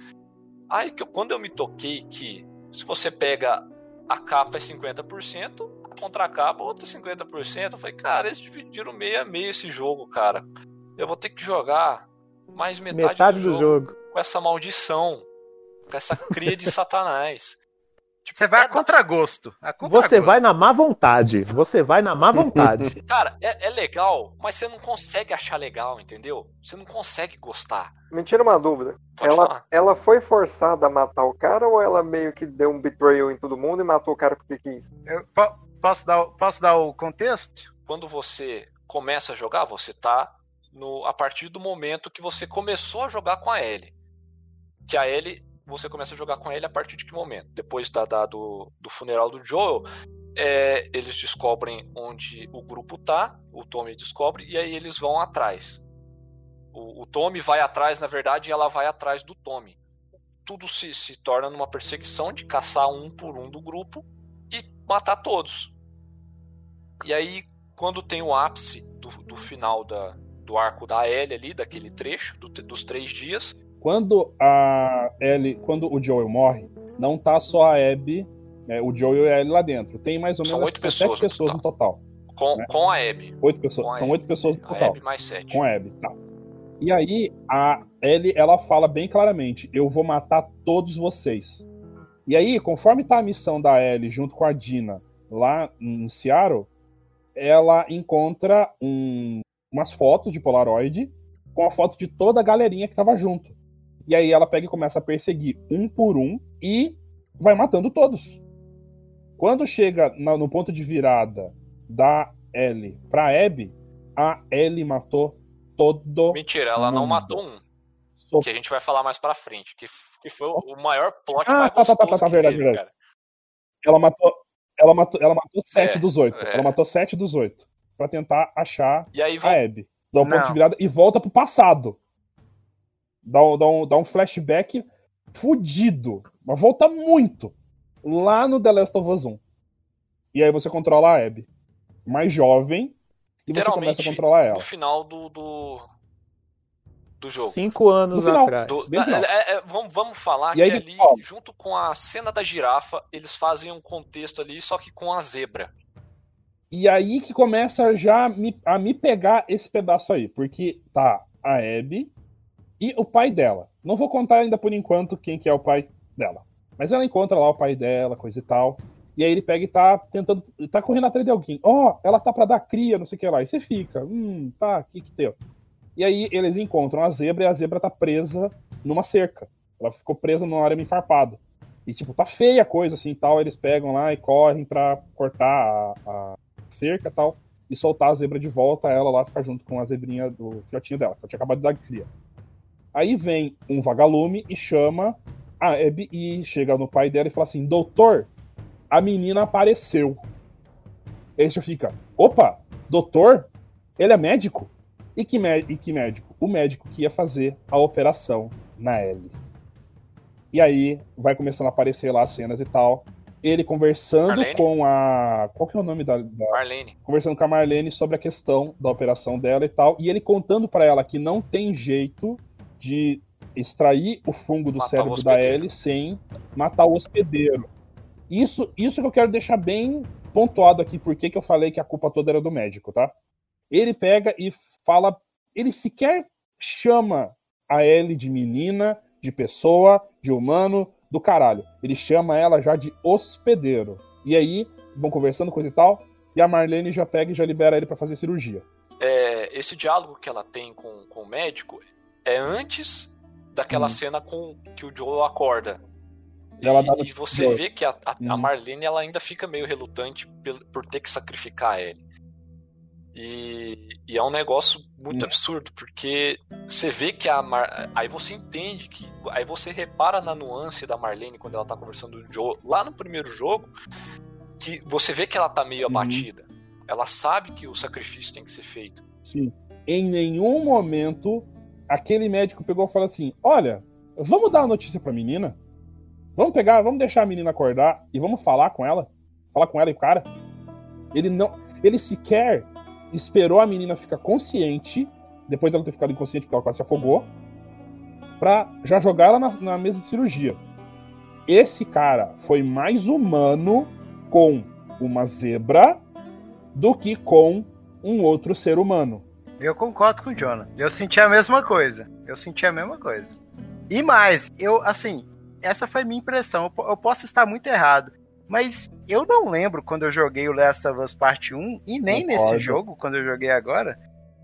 Aí que eu- quando eu me toquei que se você pega a capa é 50%, a contracapa outra 50%, eu falei, cara, eles dividiram meio a meio esse jogo, cara. Eu vou ter que jogar mais metade, Metade do, do jogo, jogo. com essa maldição, com essa cria de <laughs> satanás. Tipo, Você vai é a contragosto. A contragosto. Você vai na má vontade. Você vai na má vontade. <laughs> Cara, é, é legal, mas você não consegue achar legal, entendeu? Você não consegue gostar. Me tira uma dúvida. Pode Ela, falar. ela foi forçada a matar o cara ou ela meio que deu um betrayal em todo mundo e matou o cara porque quis? Eu posso, dar, posso dar o contexto? Quando você começa a jogar, você tá no, a partir do momento que você começou a jogar com a Ellie. Que a Ellie, você começa a jogar com a Ellie a partir de que momento? Depois da, da- do, do funeral do Joel, é, eles descobrem onde o grupo tá, o Tommy descobre, e aí eles vão atrás. O, o Tommy vai atrás, na verdade, e ela vai atrás do Tommy. Tudo se, se torna numa perseguição de caçar um por um do grupo e matar todos. E aí, quando tem o ápice do, do final da, do arco da Ellie ali, daquele trecho, do- dos três dias, Quando a Ellie, quando o Joel morre, não tá só a Abby, né, o Joel e a Ellie lá dentro. Tem mais ou São menos oito sete pessoas no pessoas no total. com, Né? com a Abby. Oito pessoas. Com a São oito pessoas no A total. Abby mais sete. Com a Abby, tá. E aí, a Ellie, ela fala bem claramente: eu vou matar todos vocês. E aí, conforme tá a missão da Ellie junto com a Dina lá em Seattle, ela encontra um- umas fotos de Polaroid com a foto de toda a galerinha que tava junto. E aí ela pega e começa a perseguir um por um e vai matando todos. Quando chega no ponto de virada da Ellie pra Abby, a Ellie matou todo Mentira, ela não mundo. matou um. Que a gente vai falar mais pra frente. Que, que foi o, maior plot Ah, mais tá, tá, tá, tá, que verdade, teve, verdade. cara. Ela matou, ela matou, ela matou sete É, dos oito. é. Ela matou sete dos oito Pra tentar achar E aí a Abby. Dá um ponto de virada e volta pro passado. Dá um, dá um, dá um flashback fudido. Mas volta muito. Lá no The Last of Us 1. E aí você controla a Abby. Mais jovem. E você começa a controlar ela. no final do, do, do jogo. Cinco anos final. atrás. Do- final. é- é- vamos, vamos falar E que aí, ali, ó. junto com a cena da girafa, eles fazem um contexto ali, só que com a zebra. E aí que começa já a me, a me pegar esse pedaço aí. Porque tá a Abby e o pai dela. Não vou contar ainda por enquanto quem que é o pai dela. Mas ela encontra lá o pai dela, coisa e tal. E aí ele pega e tá tentando. tá correndo atrás de alguém. Ó, ela tá pra dar cria, não sei o que lá. E você fica, hum, tá, o que que deu? E aí eles encontram a zebra e a zebra tá presa numa cerca. Ela ficou presa num arame farpado. E tipo, tá feia a coisa assim tal. Eles pegam lá e correm pra cortar a, a cerca tal. E soltar a zebra de volta, ela lá ficar junto com a zebrinha do filhotinho dela, que ela tinha acabado de dar cria. Aí vem um vagalume e chama a Abby e chega no pai dela e fala assim: Doutor, a menina apareceu. Aí você fica: Opa, doutor? Ele é médico? E que, e que médico? O médico que ia fazer a operação na Ellie. E aí vai começando a aparecer lá as cenas e tal. Ele conversando Marlene? com a. Qual que é o nome da- da, Marlene. conversando com a Marlene sobre a questão da operação dela e tal, e ele contando pra ela que não tem jeito de extrair o fungo do Matar cérebro da. Ellie sem matar o hospedeiro. Isso, isso que eu quero deixar bem pontuado aqui, porque que eu falei que a culpa toda era do médico, tá? Ele pega e fala, ele sequer chama a Ellie de menina, de pessoa, de humano, do caralho. Ele chama ela já de hospedeiro. E aí, vão conversando, coisa e tal, e a Marlene já pega e já libera ele pra fazer cirurgia. É, esse diálogo que ela tem com, com o médico é antes daquela Hum. cena com que o Joel acorda. E, e você vê que a, a, a Uhum. Marlene ela ainda fica meio relutante pel- por ter que sacrificar ele. E, e é um negócio muito Uhum. absurdo, porque você vê que a Mar... Aí você entende que. Aí você repara na nuance da Marlene quando ela tá conversando com o Joe lá no primeiro jogo, que você vê que ela tá meio Uhum. abatida. Ela sabe que o sacrifício tem que ser feito. Sim. Em nenhum momento aquele médico pegou e falou assim: Olha, vamos dar uma notícia pra menina. Vamos pegar, vamos deixar a menina acordar e vamos falar com ela. Falar com ela e o cara. Ele não. Ele sequer esperou a menina ficar consciente, depois dela ter ficado inconsciente porque ela quase se afogou, pra já jogar ela na, na mesa de cirurgia. Esse cara foi mais humano com uma zebra do que com um outro ser humano. Eu concordo com o Jonah. Eu senti a mesma coisa. Eu senti a mesma coisa. E mais, eu, assim, essa foi minha impressão. Eu, eu posso estar muito errado. Mas eu não lembro quando eu joguei o Last of Us Parte 1, e nem Concordo. nesse jogo, quando eu joguei agora,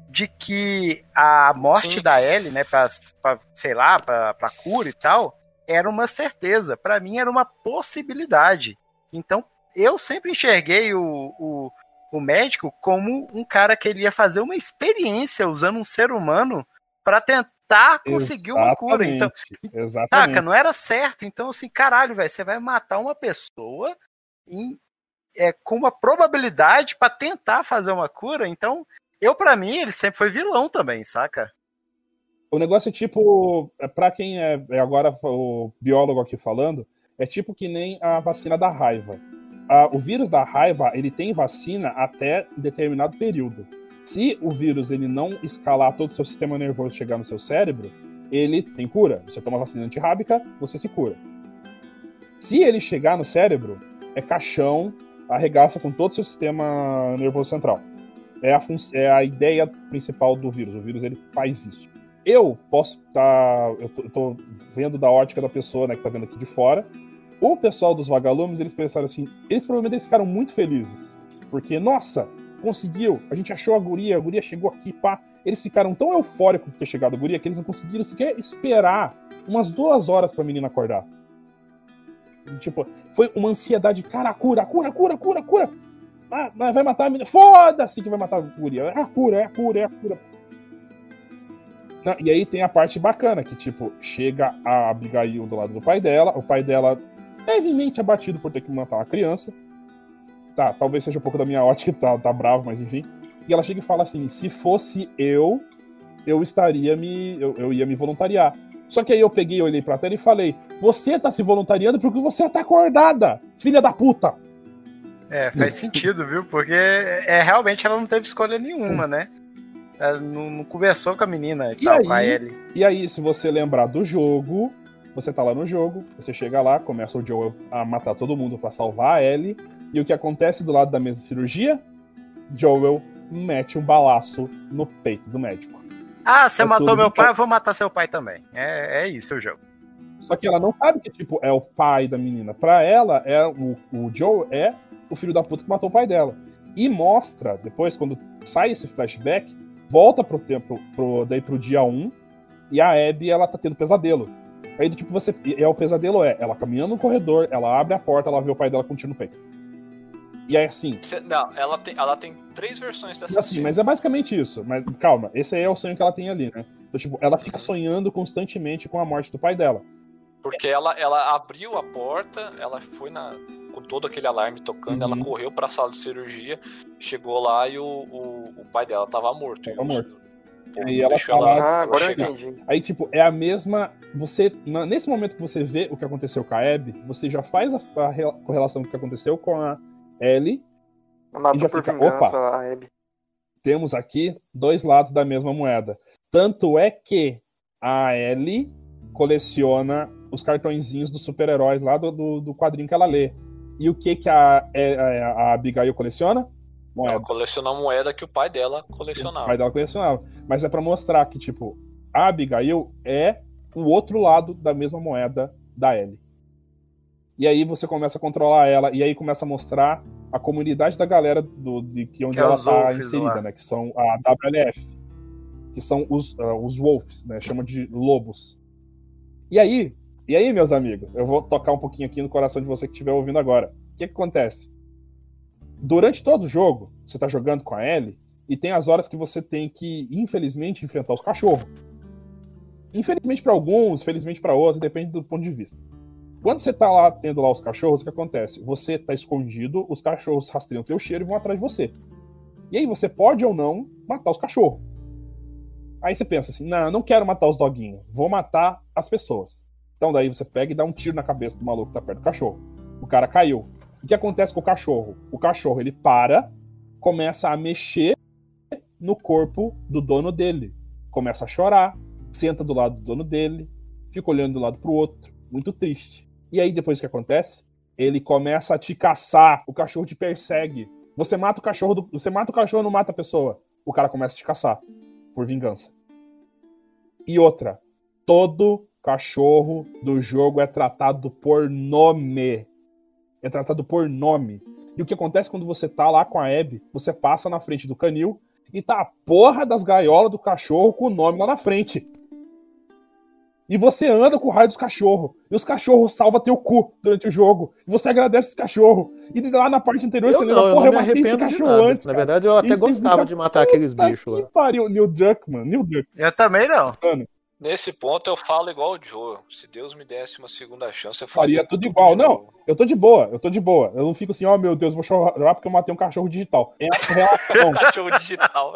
de que a morte Sim. da Ellie, né, pra, pra, sei lá, pra, pra cura e tal, era uma certeza. Pra mim era uma possibilidade. Então, eu sempre enxerguei o, o, o médico como um cara que ele ia fazer uma experiência usando um ser humano pra tentar conseguir uma cura. Então, Exatamente. Saca, não era certo. Então, assim, caralho, velho, você vai matar uma pessoa em- é, com uma probabilidade pra tentar fazer uma cura. Então, eu, pra mim, ele sempre foi vilão também, saca? O negócio é tipo, é, pra quem é, é agora o biólogo aqui falando, é tipo que nem a vacina da raiva. O vírus da raiva, ele tem vacina até determinado período. Se o vírus ele não escalar todo o seu sistema nervoso e chegar no seu cérebro, ele tem cura. Você toma vacina antirrábica, você se cura. Se ele chegar no cérebro, é caixão, arregaça com todo o seu sistema nervoso central. É a, é a ideia principal do vírus. O vírus ele faz isso. Eu posso estar. eu, tô, eu tô vendo da ótica da pessoa né, que tá vendo aqui de fora. O pessoal dos vagalumes, eles pensaram assim. Eles provavelmente ficaram muito felizes. Porque, nossa, conseguiu. A gente achou a guria, a guria chegou aqui, pá. Eles ficaram tão eufóricos por ter chegado a guria que eles não conseguiram sequer esperar umas duas horas pra menina acordar. Tipo, foi uma ansiedade, cara, cura, cura, cura, cura, cura. Ah, vai matar a menina. Foda-se que vai matar a guria. É a cura, é a cura, é a cura. Não, e aí tem a parte bacana, que tipo, chega a Abigail do lado do pai dela, o pai dela levemente abatido por ter que matar uma criança. Tá, talvez seja um pouco da minha ótica, tá, tá bravo, mas enfim. E ela chega e fala assim: se fosse eu, eu estaria me. Eu, eu ia me voluntariar. Só que aí eu peguei, olhei pra tela e falei: Você tá se voluntariando porque você tá acordada, filha da puta! É, faz <laughs> sentido, viu? Porque é, realmente ela não teve escolha nenhuma, né? Ela não, não conversou com a menina e, E tal, aí? com a Ellie. E aí, se você lembrar do jogo, você tá lá no jogo, você chega lá, começa o Joel a matar todo mundo pra salvar a Ellie, e o que acontece do lado da mesa de cirurgia? Joel mete um balaço no peito do médico. Ah, você É matou meu pai, eu vou matar seu pai também. É, é isso o jogo. Só que ela não sabe que, tipo, é o pai da menina. Pra ela, é o, o Joel é o filho da puta que matou o pai dela. E mostra, depois, quando sai esse flashback, volta pro tempo, pro, daí pro dia 1, e a Abby, ela tá tendo pesadelo. Aí, do tipo, você. É o pesadelo é ela caminhando no corredor, ela abre a porta, ela vê o pai dela com um tiro no peito. E aí, assim, Cê- não, ela tem, ela tem três versões dessa assim, cena. mas é basicamente isso. Mas calma, esse aí é o sonho que ela tem ali, né? Então, tipo, ela fica sonhando constantemente com a morte do pai dela. Porque ela, ela abriu a porta, ela foi na, com todo aquele alarme tocando, Uhum. ela correu pra sala de cirurgia, chegou lá e o, o, o pai dela tava morto. Tava E morto. E ela deixou fala- Ah, agora eu entendi. Aí, tipo, é a mesma. Você. na- nesse momento que você vê o que aconteceu com a Abby, você já faz a, a rela- correlação do que aconteceu com a Ellie. E Matou já por fica, vingança opa. a Abby. Temos aqui dois lados da mesma moeda. Tanto é que a Ellie coleciona os cartõezinhos dos super-heróis lá do, do, do quadrinho que ela lê. E o que, que a, é- a, a Abigail coleciona? Moeda. Ela colecionou a moeda que o pai dela O colecionava. pai dela colecionava. Mas é pra mostrar que, tipo, a Abigail é o outro lado da mesma moeda da Ellie. E aí você começa a controlar ela, e aí começa a mostrar a comunidade da galera do, de que onde Que é ela tá Wolves inserida, lá. né? Que são a WLF. Que são os, ah, os Wolves, né? Chama de lobos. E aí, E aí, meus amigos, eu vou tocar um pouquinho aqui no coração de você que estiver ouvindo agora. O que, que acontece? Durante todo o jogo, você tá jogando com a Ellie, e tem as horas que você tem que, infelizmente, enfrentar os cachorros. Infelizmente para alguns, felizmente para outros, depende do ponto de vista. Quando você tá lá tendo lá os cachorros, o que acontece? Você tá escondido, os cachorros rastreiam teu cheiro e vão atrás de você. E aí você pode ou não matar os cachorros. Aí você pensa assim, não, não quero matar os doguinhos, vou matar as pessoas. Então daí você pega e dá um tiro na cabeça do maluco que tá perto do cachorro. O cara caiu. O que acontece com o cachorro? O cachorro ele para, começa a mexer no corpo do dono dele. Começa a chorar, senta do lado do dono dele, fica olhando de um lado pro outro, muito triste. E aí depois o que acontece? Ele começa a te caçar, o cachorro te persegue. Você mata o cachorro, do... você mata o cachorro, não mata a pessoa. O cara começa a te caçar por vingança. E outra, todo cachorro do jogo é tratado por nome. É tratado por nome. E o que acontece quando você tá lá com a Abby, você passa na frente do canil e tá a porra das gaiolas do cachorro com o nome lá na frente. E você anda com o raio dos cachorros. E os cachorros salvam teu cu durante o jogo. E você agradece esse cachorro. E lá na parte anterior Eu você não, lembra, eu porra, não eu me matei esse cachorro nada. antes. Na verdade, eu até E gostava de matar aqueles "Puta bichos que lá. Pariu, Neil Druckmann, Neil Druckmann. Eu também não. Nesse ponto eu falo igual o Joe. Se Deus me desse uma segunda chance, eu Faria tudo igual. Não, eu tô de boa, eu tô de boa. Eu não fico assim, ó meu Deus, vou chorar porque eu matei um cachorro digital. É a correlação. <laughs> Cachorro digital.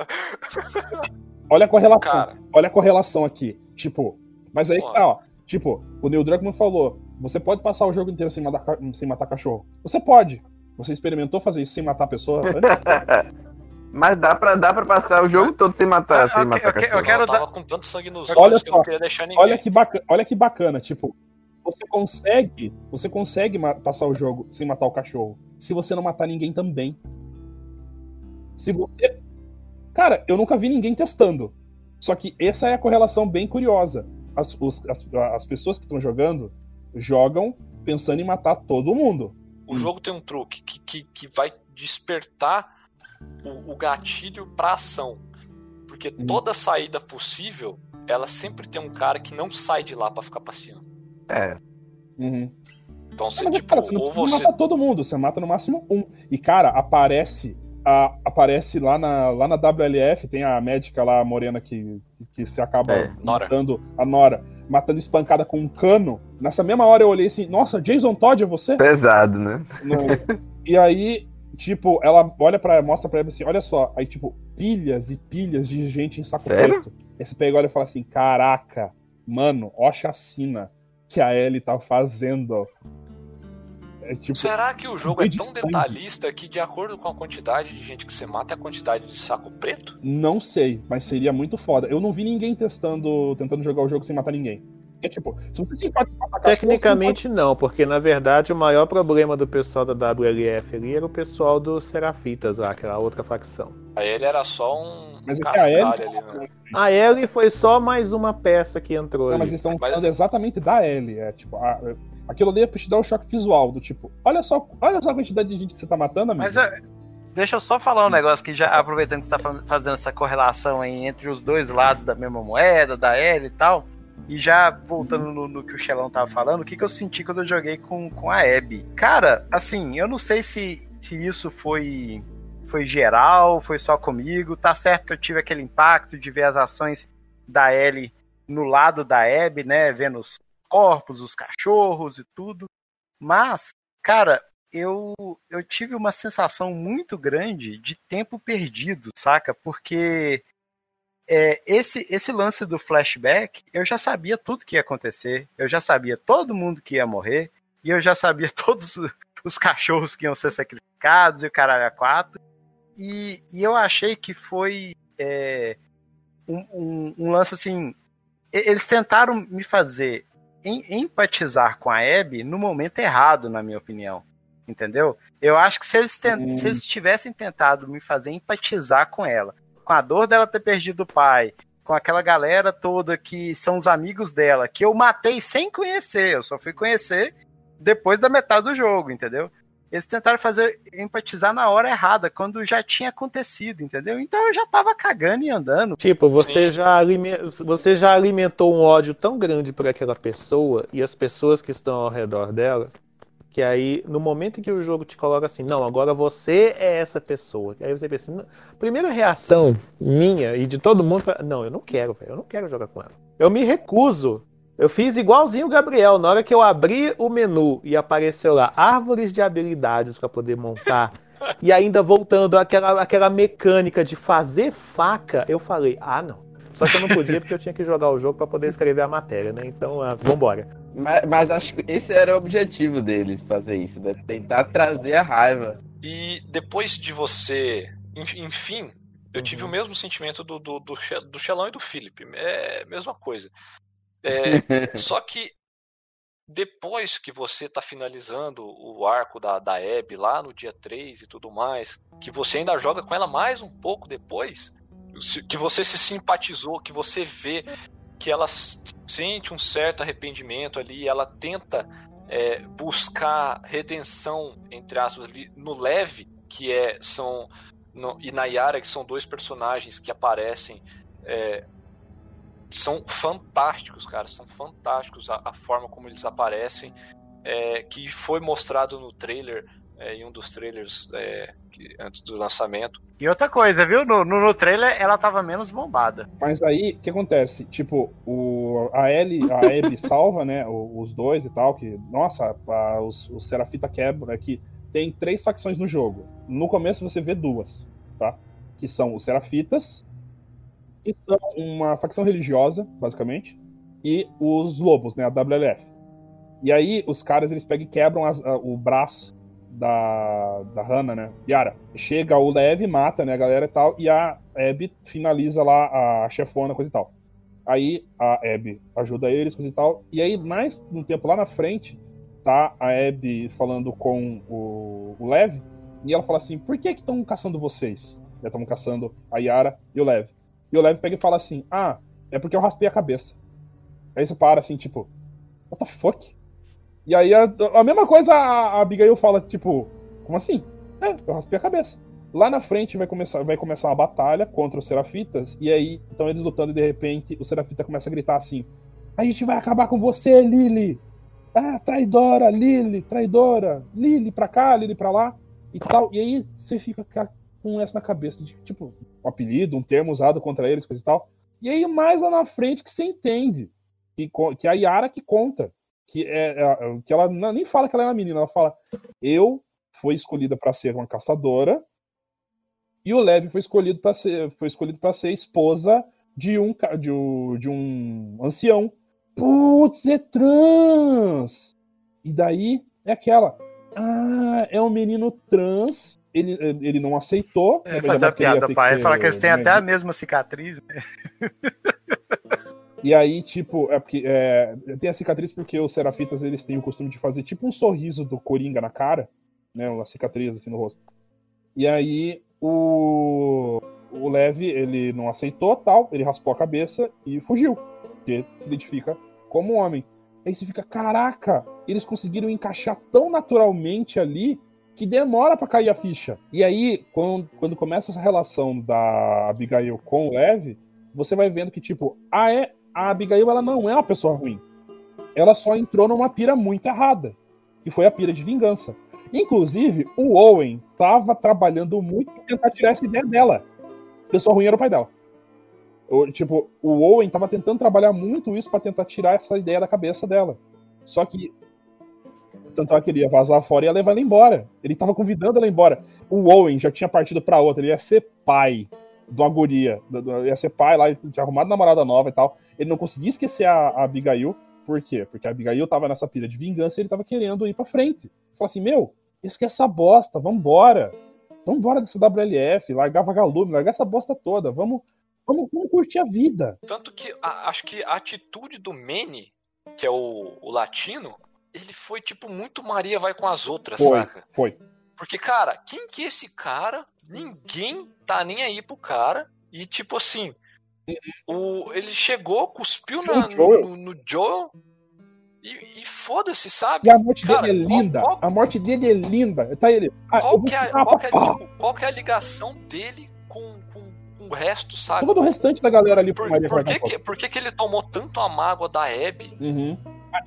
Olha a correlação. Cara. Olha a correlação aqui. Tipo, mas aí Ó. tá, ó. Tipo, o Neil Druckmann falou: você pode passar o jogo inteiro sem matar, sem matar cachorro. Você pode. Você experimentou fazer isso sem matar a pessoa? antes? <laughs> Mas dá pra, dá pra passar o jogo todo sem matar, Ah, sem matar cachorro. eu quero eu tava dar- com tanto sangue nos Olha olhos que eu só, não queria deixar ninguém. olha que bacana, olha que bacana, tipo, você consegue, você consegue passar o jogo sem matar o cachorro, se você não matar ninguém também. Se você, cara, eu nunca vi ninguém testando. Só que essa é a correlação bem curiosa. As, os- as, as pessoas que estão jogando jogam pensando em matar todo mundo. O jogo tem um truque que, que, que vai despertar o, o gatilho pra ação. Porque Uhum. toda saída possível, ela sempre tem um cara que não sai de lá pra ficar passeando. É. Uhum. Então você, Mas, tipo, cara, você não ou você. matar todo mundo, você mata no máximo um. E, cara, aparece. A- aparece lá na, lá na WLF, tem a médica lá, a morena, que, que se acaba É, Nora. matando a Nora, matando espancada com um cano. Nessa mesma hora eu olhei assim, nossa, Jason Todd é você? Pesado, né? No- e aí, tipo, ela olha para mostra pra ela assim, olha só, aí tipo, pilhas e pilhas de gente em saco Sério? preto. Aí você pega e olha e fala assim, caraca, mano, ó a chacina que a Ellie tá fazendo. É tipo, Será que o jogo é tão detalhista que, de acordo com a quantidade de gente que você mata, é a quantidade de saco preto? não sei, mas seria muito foda. Eu não vi ninguém testando, tentando jogar o jogo sem matar ninguém. É tipo, se você se empata com a cachorro, Tecnicamente não, porque na verdade o maior problema do pessoal da WLF ali era o pessoal dos Serafitas lá, aquela outra facção. Aí ele era só um Mas é cascalho Ellie- ali, né? A Ellie foi só mais uma peça que entrou Não, mas ali. eles estão Mas- falando exatamente da Ellie. É, tipo, a- aquilo ali é pra te dar o choque visual, do tipo, olha só, olha só a quantidade de gente que você tá matando, amigo. Mas é, deixa eu só falar um negócio que já aproveitando que você tá fa- fazendo essa correlação aí entre os dois lados da mesma moeda, da L e tal. E já voltando no, no que o Xelão tava falando, o que, que eu senti quando eu joguei com, com a Abby? Cara, assim, eu não sei se, se isso foi, foi geral, foi só comigo. Tá certo que eu tive aquele impacto de ver as ações da Ellie no lado da Abby, né? Vendo os corpos, os cachorros e tudo. Mas, cara, eu, eu tive uma sensação muito grande de tempo perdido, saca? Porque é, esse, esse lance do flashback, eu já sabia tudo que ia acontecer, eu já sabia todo mundo que ia morrer, e eu já sabia <laughs> todos os- os cachorros que iam ser sacrificados e o caralho a quatro. E, e eu achei que foi é, um, um- um lance assim. Eles tentaram me fazer em- empatizar com a Abby no momento errado, na minha opinião. Entendeu? Eu acho que se eles, Hum. se eles tivessem tentado me fazer empatizar com ela, com a dor dela ter perdido o pai, com aquela galera toda que são os amigos dela, que eu matei sem conhecer, eu só fui conhecer depois da metade do jogo, entendeu? Eles tentaram fazer empatizar na hora errada, quando já tinha acontecido, entendeu? Então eu já tava cagando e andando. Tipo, você já, alime- você já alimentou um ódio tão grande por aquela pessoa e as pessoas que estão ao redor dela, que aí, no momento em que o jogo te coloca assim, não, agora você é essa pessoa. Aí você pensa, não- primeira reação minha e de todo mundo, foi, não, eu não quero, velho, eu não quero jogar com ela. Eu me recuso. Eu fiz igualzinho o Gabriel. Na hora que eu abri o menu e apareceu lá árvores de habilidades para poder montar, <laughs> e ainda voltando àquela, àquela mecânica de fazer faca, eu falei, ah, não. Só que eu não podia porque eu tinha que jogar o jogo para poder escrever a matéria, né? Então, ah, vambora. Mas, mas acho que esse era o objetivo deles, fazer isso, né? Tentar trazer a raiva. E depois de você. enf- Enfim, eu tive o mesmo sentimento do, do, do, do Xelão e do Felipe. É a mesma coisa. É, <laughs> só que depois que você tá finalizando o arco da, da Abby lá no dia 3 e tudo mais, que você ainda joga com ela mais um pouco depois, que você se simpatizou, que você vê que ela sente um certo arrependimento ali, ela tenta é, buscar redenção, entre aspas, no leve, que é são no, e na Yara, que são dois personagens que aparecem é, são fantásticos, cara. São fantásticos a, a forma como eles aparecem. é, que foi mostrado no trailer, é, em um dos trailers é, que- antes do lançamento. E outra coisa, viu? No, no, no trailer ela tava menos bombada. Mas aí, o que acontece? Tipo, o, a Ellie, a Abby <laughs> salva, né, o- os dois e tal, que, nossa, a- os, os Serafita quebram, é que tem três facções no jogo. No começo você vê duas, tá? Que são os Serafitas, que são uma facção religiosa, basicamente, e os Lobos, né, a WLF. E aí os caras, eles pegam e quebram as- a- o braço da, da Hannah, né? Yara. Chega o Lev, mata, né, a galera e tal, e a Abby finaliza lá a chefona, coisa e tal. Aí a Abby ajuda eles, coisa e tal. E aí, mais um tempo lá na frente, tá a Abby falando com o, o Lev, e ela fala assim, por que que estão caçando vocês? Estão caçando a Yara e o Lev. E o Lev pega e fala assim, ah, é porque eu raspei a cabeça. Aí você para assim, tipo, what the fuck? E aí a, a mesma coisa a, Abigail fala, tipo, como assim? É, eu raspei a cabeça. Lá na frente vai começar, vai começar uma batalha contra os Serafitas, e aí estão eles lutando e de repente o Serafita começa a gritar assim: A gente vai acabar com você, Lily! Ah, traidora, Lily, traidora, Lily pra cá, Lily pra lá, e tal. E aí você fica ca- com essa na cabeça, de, tipo, um apelido, um termo usado contra eles, coisa e tal. E aí mais lá na frente que você entende que, que é a Yara que conta. Que, é, é- que ela nem fala que ela é uma menina, ela fala: Eu fui escolhida para ser uma caçadora e o Lev foi escolhido para ser foi escolhido para ser esposa de um de um, de um ancião. Putz, é trans. E daí é aquela. Ah, é um menino trans. Ele, ele não aceitou. É, fazer a piada, pai. que Falar que eles têm ser, até né, a mesma cicatriz. E aí, tipo, é porque é, tem a cicatriz porque os serafitas eles têm o costume de fazer tipo um sorriso do Coringa na cara, né? Uma cicatriz assim no rosto. E aí o o Levi, ele não aceitou tal, ele raspou a cabeça e fugiu, porque se identifica como homem. Aí você fica, caraca, eles conseguiram encaixar tão naturalmente ali que demora pra cair a ficha. E aí, quando, quando começa essa relação da Abigail com o Levi, você vai vendo que, tipo, a, é, a Abigail ela não é uma pessoa ruim. Ela só entrou numa pira muito errada, que foi a pira de vingança. Inclusive, o Owen tava trabalhando muito pra tentar tirar essa ideia dela. Pessoa ruim era o pai dela. O- tipo, o Owen tava tentando trabalhar muito isso pra tentar tirar essa ideia da cabeça dela. Só que tanto é que ele ia vazar fora e ia levar ela embora. Ele tava convidando ela embora. O Owen já tinha partido pra outra, ele ia ser pai do- do- Ia ser pai lá, tinha arrumado namorada nova e tal. Ele não conseguia esquecer a, Abigail. Por quê? Porque a Abigail tava nessa pilha de vingança e ele tava querendo ir pra frente. Falou assim, meu, esquece essa bosta, vambora. Vambora dessa WLF, largar vagalume, largar essa bosta toda. Vamos, vamos, vamos curtir a vida. Tanto que a- acho que a atitude do Manny, que é o, o latino, ele foi tipo muito Maria vai com as outras, Foi, saca? foi. Porque, cara, quem que é esse cara? Ninguém tá nem aí pro cara. E, tipo assim, o, ele chegou, cuspiu na- No Joel. no, no Joel E, e foda-se, sabe? E a morte Cara, dele é qual- linda. qual- A morte dele é linda. Tá ele. Ah, eu Qual que, é, qual, que é, tipo, qual que é a ligação dele com, com, com o resto, sabe? Todo o restante da galera ali Por, por, vai que, que, por que, que ele tomou tanto a mágoa da Abby? Uhum.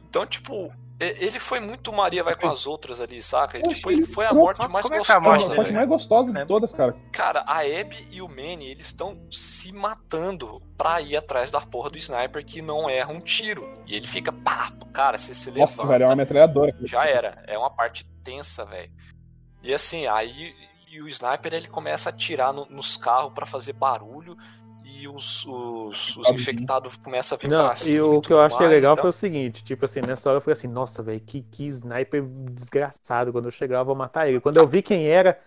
Então, tipo, ele foi muito Maria vai com as outras ali, saca? Eu tipo, ele foi a morte mais Como é que é a morte a gostosa, parte velho. mais gostosa de É. todas, cara. Cara, a Abby e o Manny, eles estão se matando pra ir atrás da porra do sniper que não erra um tiro. E ele fica, pá, cara, você se Nossa, levanta, velho, é uma metralhadora. já era. É uma parte tensa, velho. E assim, aí e o sniper ele começa a atirar no- nos carros pra fazer barulho e os, os, os Uhum. infectados começam a vir Não, pra e o que eu achei mais, legal então- foi o seguinte, tipo assim, nessa hora eu falei assim, nossa, velho, que, que sniper desgraçado. Quando eu chegar, eu vou matar ele. Quando eu vi quem era,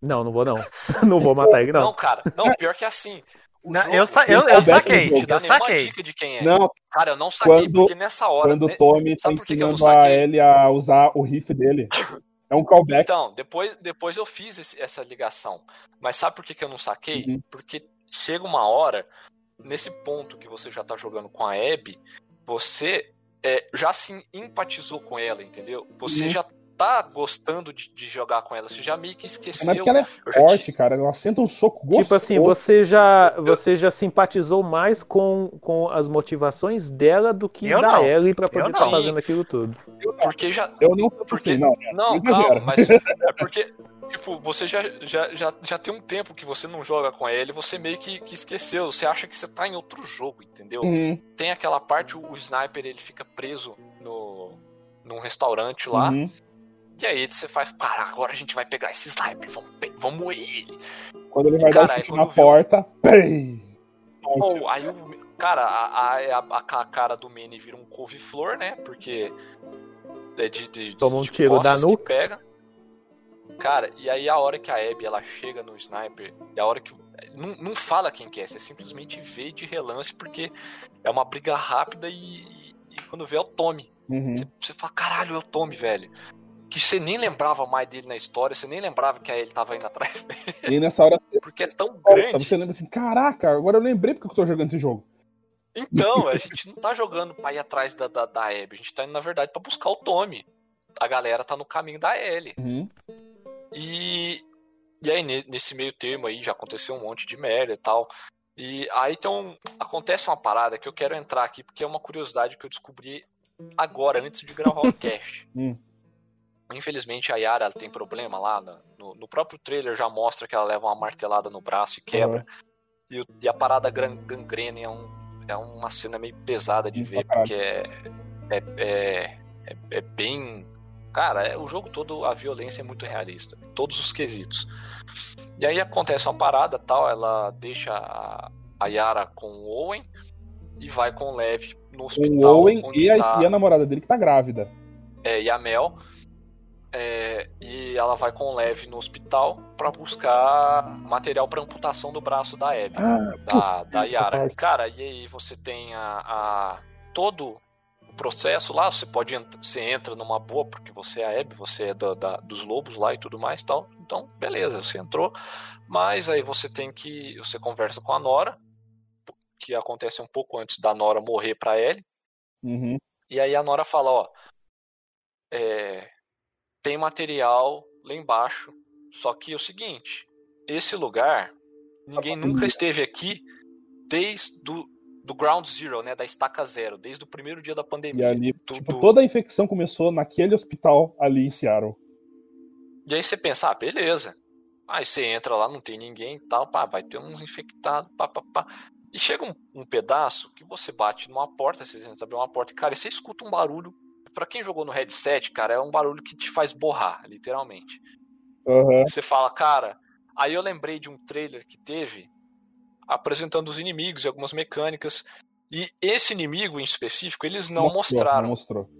não, não vou não. <laughs> não vou matar ele, Não, não. cara, não, pior que assim. o Não, jogo eu, sa eu, eu saquei, te dá eu nenhuma saquei. dica de quem é. Não, Cara, eu não saquei, Quando- porque nessa hora. quando o? Tommy tá Sabe por que que eu não ensinando a saquei? Ellie a usar o riff dele. É um callback. Então, depois, depois eu fiz esse- essa ligação. Mas sabe por que, que eu não saquei? Uhum. Porque chega uma hora, nesse ponto que você já tá jogando com a Abby, você é, já se empatizou com ela, entendeu? Você Uhum. já tá gostando de, de jogar com ela, você já meio que Mas esqueceu. porque ela é Eu forte, ti- cara. Ela senta um soco gostoso. Tipo assim, você já, você já simpatizou mais com, com as motivações dela do que Eu da não. Ellie pra Eu poder estar fazendo aquilo tudo. Porque já. Eu não Porque- porque não. Não, Não calma, mas é porque, tipo, você já, já, já, já tem um tempo que você não joga com ele, você meio que, que esqueceu, você acha que você tá em outro jogo, entendeu? Uhum, Tem aquela parte, o, o sniper ele fica preso no, num restaurante lá, uhum. e aí você faz, cara, agora a gente vai pegar esse sniper, vamos, vamos moer ele. Quando ele vai Cara, dar um na viu- porta, pei! Pô, aí o. Cara, a, a, a, cara do Manny vira um couve-flor, né? Porque. É de, de, de- Toma um de tiro da nuca. pega. Cara, e aí a hora que a Abby ela chega no sniper, a hora que. Não, não fala quem que é, você simplesmente vê de relance, porque é uma briga rápida e, e- e quando vê é o Tommy. Uhum. Você, você fala, caralho, é o Tommy, velho. Que você nem lembrava mais dele na história, você nem lembrava que a ele tava indo atrás <laughs> dele, E nessa hora porque é tão grande. você lembra assim, caraca, agora eu lembrei porque eu tô jogando esse jogo. Então, a gente não tá jogando pra ir atrás da, da, da Abby, a gente tá indo, na verdade, pra buscar o Tommy. A galera tá no caminho da Ellie. Uhum. E, e aí, ne- nesse meio termo aí, já aconteceu um monte de merda e tal. E aí então, acontece uma parada que eu quero entrar aqui, porque é uma curiosidade que eu descobri agora, antes de gravar o <laughs> cast. Hum. Infelizmente, a Yara tem problema lá, no, no próprio trailer já mostra que ela leva uma martelada no braço e quebra. E, o- e a parada gangrene é, um, é uma cena meio pesada de Hum, ver, porque é, é, é, é, é bem. Cara, é, o jogo todo, a violência é muito realista. Todos os quesitos. E aí acontece uma parada tal, ela deixa a, a Yara com o Owen e vai com o Lev no hospital. o Owen e a, tá- e a namorada dele que tá grávida. é, e a Mel. É, e ela vai com o Lev no hospital pra buscar material pra amputação do braço da Abby, Ah, da, da Yara. Cara, e aí você tem a, a- todo o processo lá, você pode você entra numa boa porque você é a Abby, você é da, da- dos lobos lá e tudo mais, tal. Então, beleza, você entrou. Mas aí você tem que você conversa com a Nora, que acontece um pouco antes da Nora morrer pra Ellie. Uhum. E aí a Nora fala, ó, é, tem material lá embaixo, só que é o seguinte, esse lugar, ninguém nunca esteve aqui desde do, do ground zero, né, da estaca zero, desde o primeiro dia da E pandemia. ali, do- tipo, toda a infecção começou naquele hospital ali em Seattle. E aí você pensa, ah, beleza. Aí você entra lá, não tem ninguém e tal, pá, vai ter uns infectados, pá, pá, pá. E chega um, um pedaço que você bate numa porta, você tenta abrir uma porta, e, cara, e você escuta um barulho. Pra quem jogou no headset, cara, é um barulho que te faz borrar, literalmente. Aham. Você fala, cara. Aí eu lembrei de um trailer que teve apresentando os inimigos e algumas mecânicas. E esse inimigo em específico, eles não Mostrou, mostraram. Mostrou.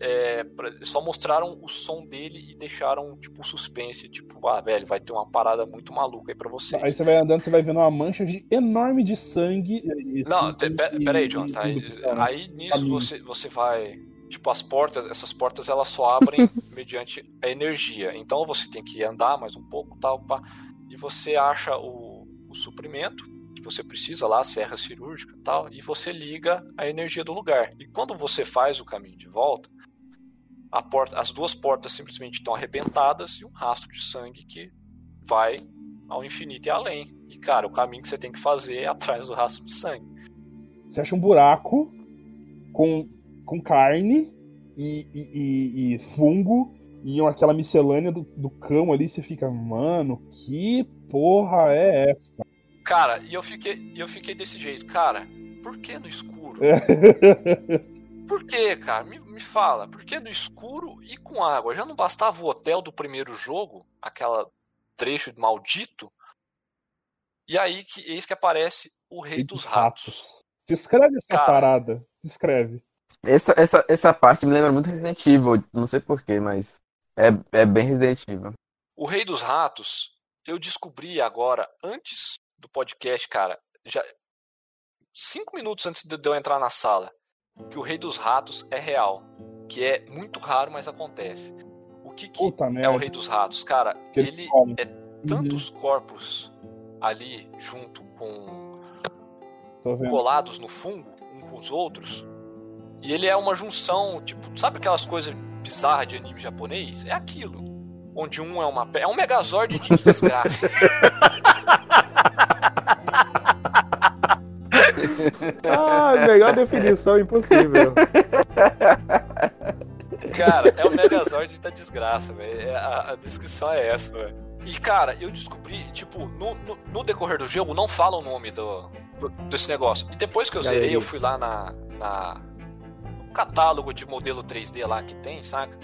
É, só mostraram o som dele e deixaram, tipo, suspense. Tipo, ah, velho, vai ter uma parada muito maluca aí pra vocês. Aí você vai andando, você vai vendo uma mancha de, enorme de sangue. e- Não, e- te- pe- peraí, e- John. Tá, aí, aí nisso você, você vai. Tipo, as portas, essas portas elas só abrem <laughs> mediante a energia. Então você tem que andar mais um pouco, tal, pá, e você acha o, o suprimento. Você precisa lá, serra cirúrgica e tal, e você liga a energia do lugar. E quando você faz o caminho de volta, a porta, as duas portas simplesmente estão arrebentadas e um rastro de sangue que vai ao infinito e além. E cara, o caminho que você tem que fazer é atrás do rastro de sangue. Você acha um buraco com, com carne e, e, e- e fungo e aquela miscelânea do, do cão ali, você fica, mano, que porra é essa? Cara, e eu fiquei, eu fiquei desse jeito, cara. Por que no escuro? <laughs> Por que, cara? Me, me fala. Por que no escuro e com água? Já não bastava o hotel do primeiro jogo, aquela trecho maldito? E aí que eis que aparece o Rei dos Ratos. Descreve essa Cara. parada. Descreve. Essa, essa, essa parte me lembra muito Resident Evil, não sei porquê, mas é, é bem Resident Evil. O Rei dos Ratos, eu descobri agora, antes do podcast, cara, já cinco minutos antes de eu entrar na sala, que o Rei dos Ratos é real. Que é muito raro, mas acontece. O que, que Puta é o. Rei dos Ratos? Cara, Que ele come. é tantos corpos ali junto com colados no fungo, um com os outros. E ele é uma junção, tipo, sabe aquelas coisas bizarras de anime japonês? É aquilo. Onde um é uma. É um megazord de <laughs> desgraça. <laughs> melhor definição impossível. Cara, é o Megazord da desgraça, velho. É, A, a descrição é essa, velho. E, cara, eu descobri, tipo, no, no, no decorrer do jogo não fala o nome do, do- desse negócio. E depois que eu zerei, eu fui lá na, na no catálogo de modelo 3D lá que tem, saca?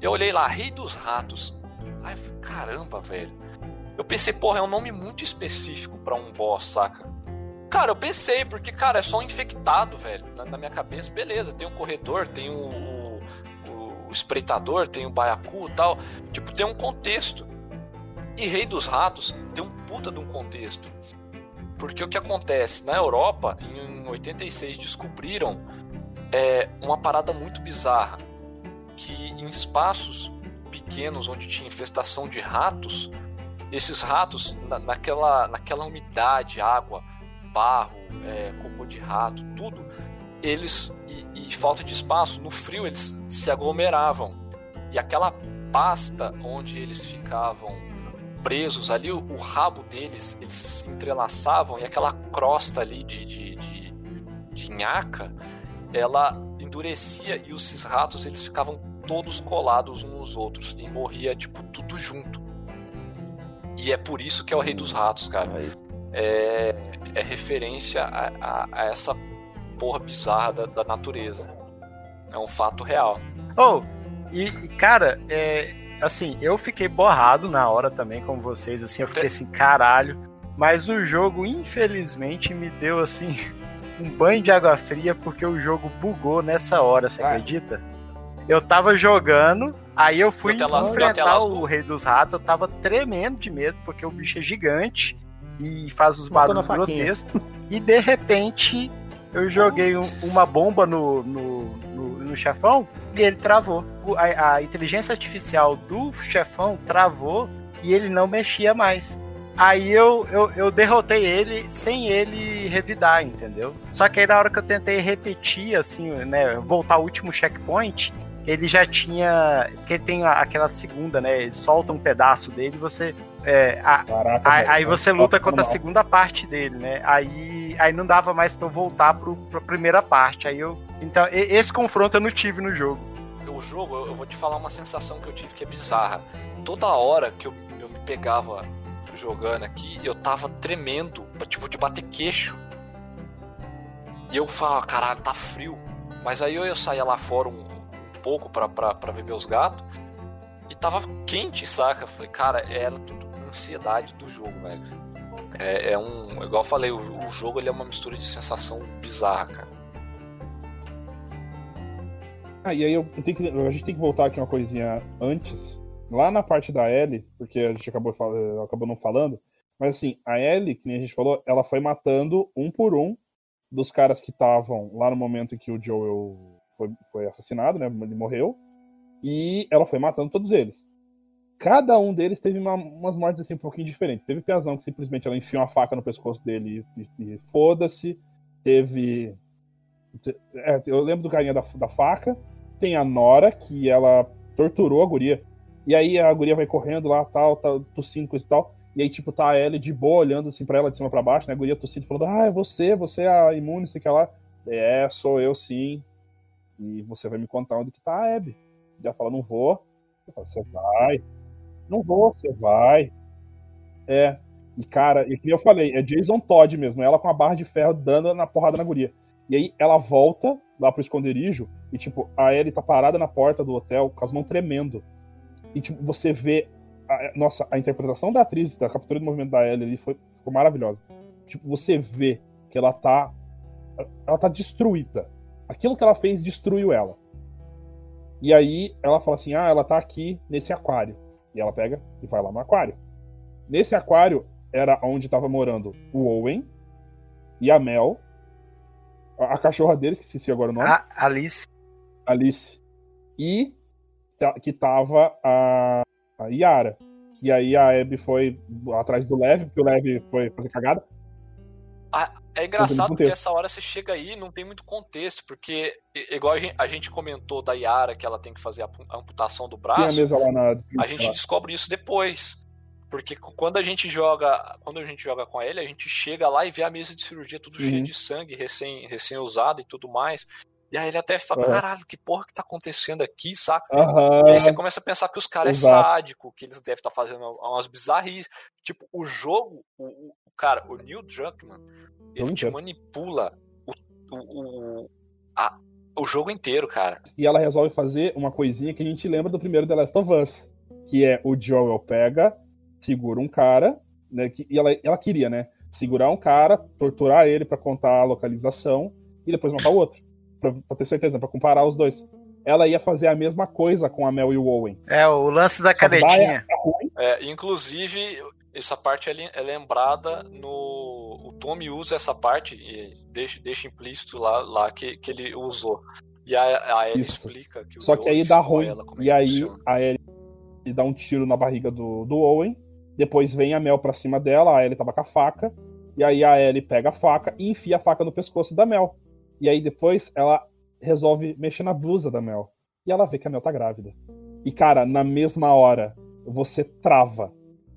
Eu olhei lá, Rei dos Ratos. Aí eu falei, caramba, velho. Eu pensei, porra, é um nome muito específico pra um boss, saca? Cara, eu pensei, porque, cara, é só um infectado, velho. Na, na minha cabeça, beleza, tem um corredor, tem o, o, o espreitador, tem o baiacu e tal. Tipo, tem um contexto. E Rei dos Ratos tem um puta de um contexto. Porque o que acontece? Na Europa, em 86, descobriram é, uma parada muito bizarra. Que em espaços pequenos onde tinha infestação de ratos, esses ratos, na- naquela, naquela umidade, água, barro, é, cocô de rato, tudo, eles, e, e falta de espaço, no frio eles se aglomeravam. E aquela pasta onde eles ficavam presos ali, o, o rabo deles, eles se entrelaçavam e aquela crosta ali de, de, de, de nhaca, ela endurecia e esses ratos eles ficavam todos colados uns nos outros e morria tipo tudo junto. E é por isso que é o rei dos ratos, cara. Aí. É, é referência a, a- a essa porra bizarra da, da natureza. É um fato real. Oh, e, cara, é, assim, eu fiquei borrado na hora também, como vocês, assim, eu fiquei assim, caralho. Mas o jogo, infelizmente, me deu, assim, <laughs> um banho de água fria, porque o jogo bugou nessa hora, você Ah. acredita? Eu tava jogando, aí eu fui tela- enfrentar o Rei dos Ratos, eu tava tremendo de medo, porque o bicho é gigante e faz os barulhos grotescos. E de repente, eu joguei um- uma bomba no, no, no, no chefão e ele travou. A, a inteligência artificial do chefão travou e ele não mexia mais. Aí eu, eu, eu derrotei ele sem ele revidar, entendeu? Só que aí na hora que eu tentei repetir, assim, né, voltar ao último checkpoint, ele já tinha. Porque tem a- aquela segunda, né? Ele solta um pedaço dele e você. é, a- Caraca, Aí, velho, aí você luta contra a segunda parte dele, né? Aí, aí não dava mais pra eu voltar pro, pra primeira parte. Aí eu. Então, e- esse confronto eu não tive no jogo. O jogo, eu vou te falar uma sensação que eu tive que é bizarra. Toda hora que eu, eu me pegava jogando aqui, eu tava tremendo, tipo, de bater queixo. E eu falava, caralho, tá frio. Mas aí eu, eu saía lá fora um pouco pra ver meus gatos. E tava quente, saca? Falei, cara, era tudo ansiedade do jogo, velho. É, é um. Igual eu falei, o, o jogo ele é uma mistura de sensação bizarra, cara. Ah, e aí eu tenho que, a gente tem que voltar aqui uma coisinha antes. Lá na parte da Ellie, porque a gente acabou, acabou não falando. Mas assim, a Ellie, que nem a gente falou, ela foi matando um por um dos caras que estavam lá no momento em que o Joel foi, foi assassinado, né? Ele morreu. E ela foi matando todos eles. cada um deles teve uma- umas mortes assim um pouquinho diferentes. Teve Piazão que simplesmente ela enfiou uma faca no pescoço dele e, e- e foda-se. Teve. é, eu lembro do carinha da, da faca. Tem a Nora, que ela torturou a guria. E aí a guria vai correndo lá, tal, tal, tossindo, e tal. E aí, tipo, tá a Ellie de boa olhando assim pra ela de cima pra baixo, né? A guria tossindo, falando, ah, é você, você é a imune, sei que lá. É, sou eu sim. E você vai me contar onde que tá a Abby. E ela fala, não vou. Você vai. Não vou, você vai. É. E, cara, e que eu falei, é Jason Todd mesmo, ela com a barra de ferro dando na porrada na guria. E aí ela volta lá pro esconderijo e, tipo, a Ellie tá parada na porta do hotel com as mãos tremendo. E, tipo, você vê. a- nossa, a interpretação da atriz, da captura de movimento da Ellie ali foi, ficou maravilhosa. Tipo, você vê que ela tá. Ela tá destruída. Aquilo que ela fez destruiu ela. E aí ela fala assim: ah, ela tá aqui nesse aquário. E ela pega e vai lá no aquário. Nesse aquário era onde tava morando o Owen e a Mel. A, a cachorra dele, que esqueci agora o nome. A Alice. Alice. E que tava a, a Yara. E aí a Abby foi atrás do Lev, porque o Lev foi fazer cagada. É engraçado porque essa hora você chega aí e não tem muito contexto, porque igual a gente, a gente comentou da Yara que ela tem que fazer a pu- a amputação do a braço, mesa lá na. a gente descobre isso depois. Porque quando a gente joga, quando a gente joga com ele, a gente chega lá e vê a mesa de cirurgia tudo Uhum. cheio de sangue, recém, recém usada e tudo mais. E aí ele até fala, Aham. caralho, que porra que tá acontecendo aqui, saca? Aham. E aí você começa a pensar que os caras é sádico, que eles devem estar fazendo umas bizarrices. Tipo, o jogo, o cara, o Neil Druckmann, ele te inteiro. manipula o, o, o, a- o jogo inteiro, cara. E ela resolve fazer uma coisinha que a gente lembra do primeiro The Last of Us. Que é o Joel pega, segura um cara, né? Que, e ela, ela queria, né? Segurar um cara, torturar ele pra contar a localização e depois matar o outro. Pra, pra ter certeza, pra comparar os dois. Ela ia fazer a mesma coisa com a Mel e o Owen. É, o lance da canetinha. ruim. É, inclusive, essa parte é é lembrada no. O Tommy usa essa parte e deixa, deixa implícito lá, lá que, que ele usou. E a, a Ellie Isso. explica que o Só que aí dá ruim. é E aí funciona. a Ellie dá um tiro na barriga do, do Owen. Depois vem a Mel pra cima dela, a Ellie tava com a faca. E aí a Ellie pega a faca e enfia a faca no pescoço da Mel. E aí depois ela resolve mexer na blusa da Mel. E ela vê que a Mel tá grávida. E cara, na mesma hora, você trava.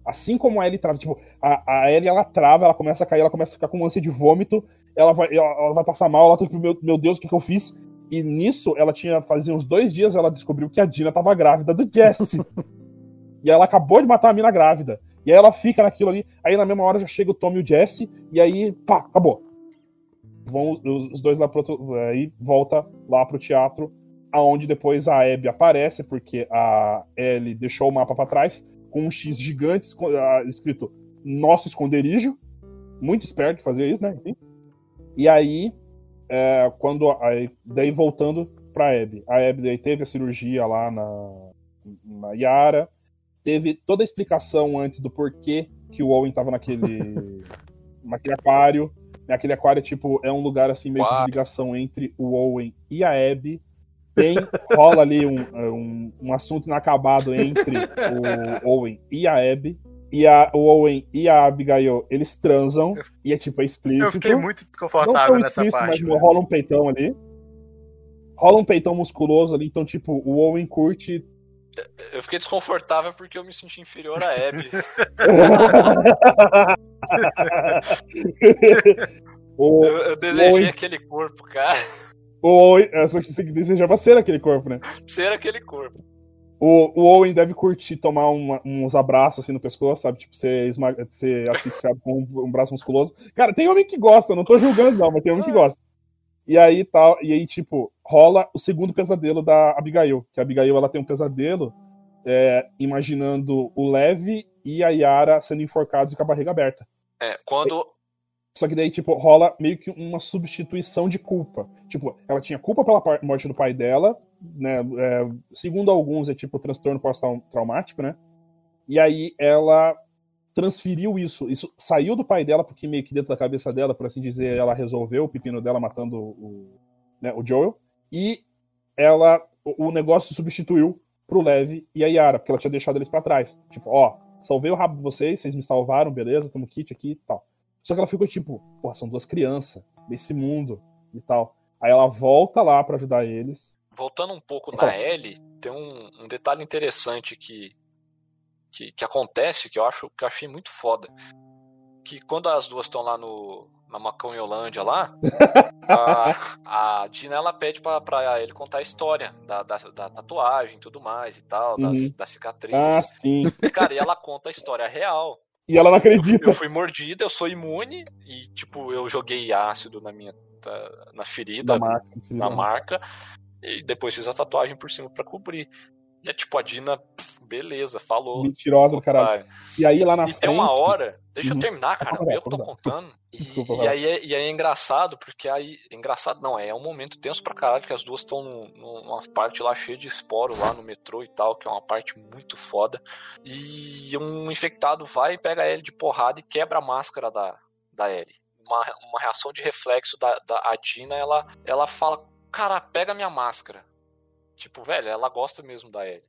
Assim como a Ellie trava, tipo, a, a Ellie ela trava, ela começa a cair, ela começa a ficar com ânsia de vômito, ela vai, ela, ela vai passar mal, ela tá tipo, meu, meu Deus, o que, que eu fiz? E nisso, ela tinha, fazia uns dois dias, ela descobriu que a Dina tava grávida do Jesse. <laughs> e ela acabou de matar a mina grávida. E aí ela fica naquilo ali, aí na mesma hora já chega o Tom e o Jesse, e aí, pá, acabou. Vão os, dois lá pro outro, aí volta lá pro teatro, aonde depois a Abby aparece, porque a Ellie deixou o mapa pra trás, com um X gigante ah, escrito nosso esconderijo. Muito esperto de fazer isso, né? Enfim. E aí, é, quando. Aí, daí voltando pra Abby. A Abby daí teve a cirurgia lá na, na Yara. Teve toda a explicação antes do porquê que o Owen tava naquele. <laughs> naquele aquário. Aquele aquário, tipo, é um lugar assim meio de ligação entre o Owen e a Abby. Tem, rola ali um, um, um assunto inacabado entre o Owen e a Abby. E a, o Owen e a Abigail, eles transam. E é tipo, é explícito. Eu fiquei muito desconfortável nessa explícito, parte. mas rola um peitão ali. Rola um peitão musculoso ali, então, tipo, o Owen curte. Eu fiquei desconfortável porque eu me senti inferior a Abby. o, <laughs> Eu, eu desejei Owen- aquele corpo, cara. O Owen, é, só que você desejava ser aquele corpo, né? Ser aquele corpo. O, o Owen deve curtir tomar uma- uns abraços assim no pescoço, sabe? Tipo, ser, esma- ser asfixiado com um, um braço musculoso. Cara, tem homem que gosta, não tô julgando não, mas tem homem que gosta. E aí tal, e aí, tipo, rola o segundo pesadelo da Abigail. Que a Abigail ela tem um pesadelo é, imaginando o Lev e a Yara sendo enforcados com a barriga aberta. É, quando. Só que daí, tipo, rola meio que uma substituição de culpa. Tipo, ela tinha culpa pela morte do pai dela, né? é, segundo alguns, é tipo transtorno pós-traumático, né? E aí ela transferiu isso. Isso saiu do pai dela, porque meio que dentro da cabeça dela, por assim dizer, ela resolveu o pepino dela matando o, né, o Joel. E ela. O negócio substituiu pro Levi e a Yara, porque ela tinha deixado eles pra trás. Tipo, ó, salvei o rabo de vocês, vocês me salvaram, beleza, tamo kit aqui e tal. Só que ela ficou tipo, porra, são duas crianças desse mundo e tal. Aí ela volta lá pra ajudar eles. Voltando um pouco na Ellie, tem um, um detalhe interessante que, que, que acontece, que eu acho que eu achei muito foda. Que quando as duas estão lá no, na Macãoiolândia lá, <laughs> a, a Dina ela pede pra, pra ele contar a história da, da, da tatuagem e tudo mais e tal, Uhum. das cicatrizes. Ah, sim. E, cara, e ela conta a história real. E ela não acredita. Eu fui mordida, eu sou imune e, tipo, eu joguei ácido na minha tá, na ferida, Da marca. na marca, e depois fiz a tatuagem por cima pra cobrir. E é tipo, a Dina, pff, beleza, falou. Mentirosa do caralho. E aí lá na E frente. tem uma hora, deixa Uhum. eu terminar, cara, dar, eu que tô contando. E, <laughs> Desculpa, e aí é, e aí é engraçado, porque aí. Engraçado não, é um momento tenso pra caralho, que as duas estão numa parte lá cheia de esporo lá no metrô e tal, que é uma parte muito foda. E um infectado vai, pega ele de porrada e quebra a máscara da, da Ellie. Uma, uma reação de reflexo da, da a Dina, ela, ela fala, cara, pega minha máscara. Tipo, velho, ela gosta mesmo da Ellie.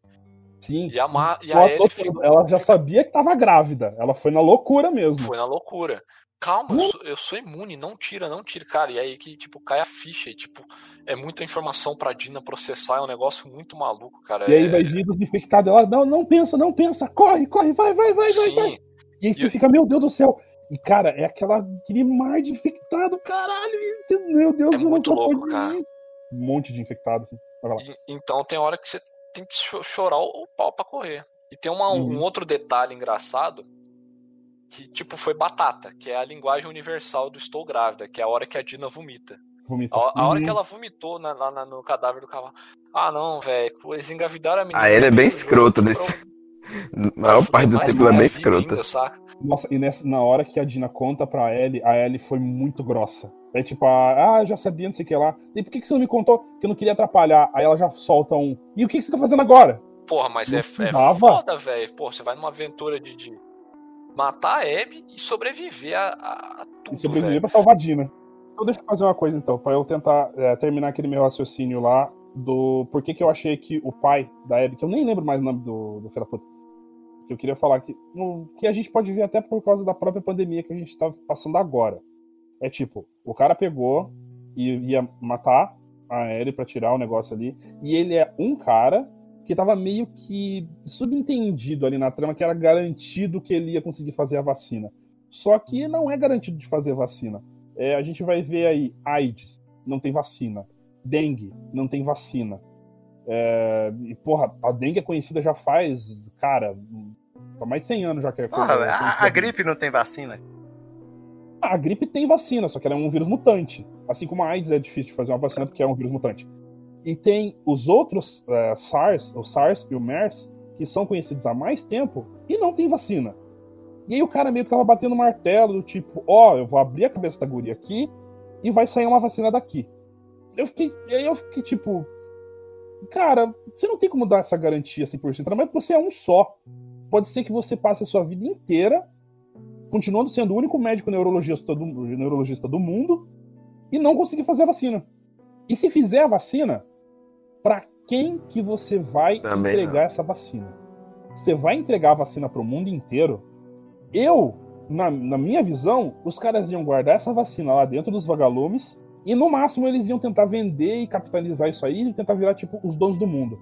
Sim. E a, ma- e a Ellie fica- ela já sabia que tava grávida. Ela foi na loucura mesmo. Foi na loucura. Calma, eu sou, eu sou imune, não tira, não tira. Cara, e aí que, tipo, cai a ficha e, tipo, é muita informação pra Dina processar, é um negócio muito maluco, cara. E aí é... vai vir os infectados. Ela, não, não pensa, não pensa. Corre, corre, vai, vai, vai, vai, vai. Sim, E aí você E- fica, meu Deus do céu. E, cara, é aquela, aquele mar de infectado, caralho. Meu Deus É eu não muito louco, cara. Um monte de infectados. Assim. E- então tem hora que você tem que cho- chorar o, pau pra correr. E tem uma- Uhum. um outro detalhe engraçado que, tipo, foi batata, que é a linguagem universal do estou grávida, que é a hora que a Dina vomita. Vomita. A, a hora Uhum. que ela vomitou na- lá na- no cadáver do cavalo. Ah, não, velho, eles engravidaram a menina. Ah, ele é bem escroto pra- nesse. A maior parte do tempo ele é bem escroto. ainda, saca? Nossa, e nessa, na hora que a Dina conta pra Ellie, a Ellie foi muito grossa. É tipo, ah, já sabia, não sei o que lá. E por que, que você não me contou? Que eu não queria atrapalhar. Aí ela já solta um. E o que, que você tá fazendo agora? Porra, mas Não é, é foda, velho. Pô, você vai numa aventura de, de matar a Abby e sobreviver a, a, a E tudo, sobreviver velho. pra salvar a Dina. Então deixa eu fazer uma coisa então, pra eu tentar é, terminar aquele meu raciocínio lá do por que, que eu achei que o pai da Abby, que eu nem lembro mais o nome do, do filho da puta, que eu queria falar que, no- que a gente pode ver até por causa da própria pandemia que a gente tá passando agora. É tipo, o cara pegou e ia matar a Ellie pra tirar o negócio ali, e ele é um cara que tava meio que subentendido ali na trama que era garantido que ele ia conseguir fazer a vacina. Só que não é garantido de fazer vacina. É, a gente vai ver aí AIDS, não tem vacina. Dengue, não tem vacina. É, e, porra, a dengue é conhecida já faz, cara, há mais de 100 anos já que é Porra, coisa- a, conhecida. a gripe não tem vacina. A gripe tem vacina, só que ela é um vírus mutante. Assim como a AIDS é difícil de fazer uma vacina porque é um vírus mutante. E tem os outros é, SARS, o SARS e o MERS, que são conhecidos há mais tempo e não tem vacina. E aí o cara meio que tava batendo martelo, do tipo, ó, eu vou abrir a cabeça da guria aqui e vai sair uma vacina daqui. Eu fiquei, e aí eu fiquei tipo, cara, você não tem como dar essa garantia 100%, ainda mais que você é um só. Pode ser que você passe a sua vida inteira continuando sendo o único médico neurologista do, neurologista do mundo e não conseguir fazer a vacina. E se fizer a vacina, para quem que você vai Também entregar essa vacina? Você vai entregar a vacina para o mundo inteiro? Eu, na, na minha visão, os caras iam guardar essa vacina lá dentro dos vagalumes e no máximo eles iam tentar vender e capitalizar isso aí e tentar virar tipo os donos do mundo.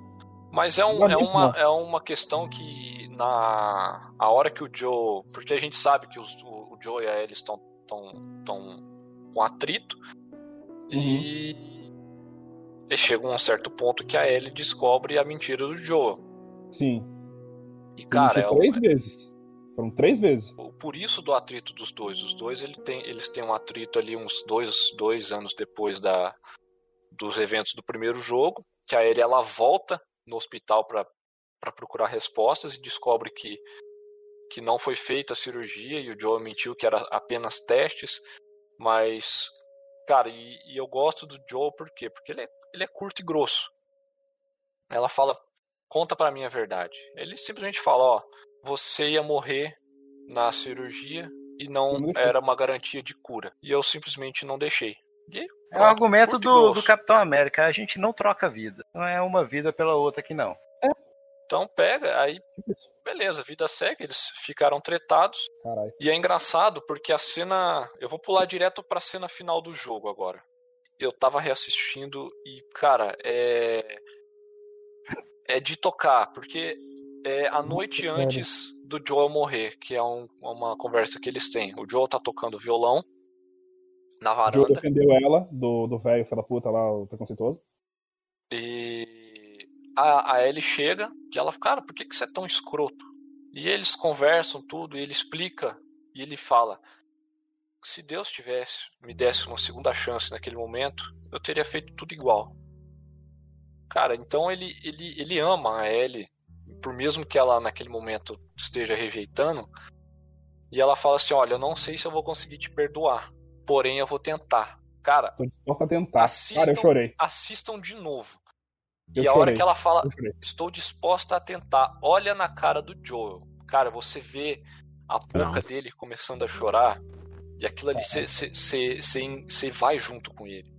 Mas é, um, Não, é, uma, não. é uma questão que na a hora que o Joe. Porque a gente sabe que os- o, o Joe e a Ellie estão tão, tão com atrito. E. E chega um certo ponto que a Ellie descobre a mentira do Joe. Sim. E, cara, é, três vezes. Foram três vezes. por isso do atrito dos dois. Os dois ele tem, eles têm um atrito ali uns dois, dois anos depois da, dos eventos do primeiro jogo. Que a Ellie ela volta no hospital para procurar respostas e descobre que, que não foi feita a cirurgia e o Joe mentiu que era apenas testes. Mas, cara, e, e eu gosto do Joe por quê? Porque ele é, ele é curto e grosso. Ela fala, conta pra mim a verdade. Ele simplesmente fala, ó, você ia morrer na cirurgia e não era uma garantia de cura. E eu simplesmente não deixei. E aí, É o pronto, argumento do, do Capitão América. A gente não troca vida. Não é uma vida pela outra aqui, não. Então pega, aí beleza, vida segue, eles ficaram tretados. Caralho. E é engraçado porque a cena. Eu vou pular direto pra cena final do jogo agora. Eu tava reassistindo e, cara, é. É de tocar, porque é a noite antes do Joel morrer, que é um- uma conversa que eles têm. O Joel tá tocando violão na O Joe varanda. defendeu ela do do velho, filho da puta lá, o preconceituoso. E a, a Ellie chega e ela fala, cara, por que, que você é tão escroto? E eles conversam tudo, e ele explica, e ele fala: se Deus tivesse, me desse uma segunda chance naquele momento, eu teria feito tudo igual. Cara, então ele, ele, ele ama a Ellie, por mesmo que ela naquele momento esteja rejeitando, e ela fala assim: olha, eu não sei se eu vou conseguir te perdoar, porém eu vou tentar. Cara, a tentar. Assistam- Cara, eu chorei. assistam de novo. Eu e a hora que ela fala, estou disposta a tentar, olha na cara do Joel. Cara, você vê a boca dele começando a chorar, e aquilo ali você vai junto com ele.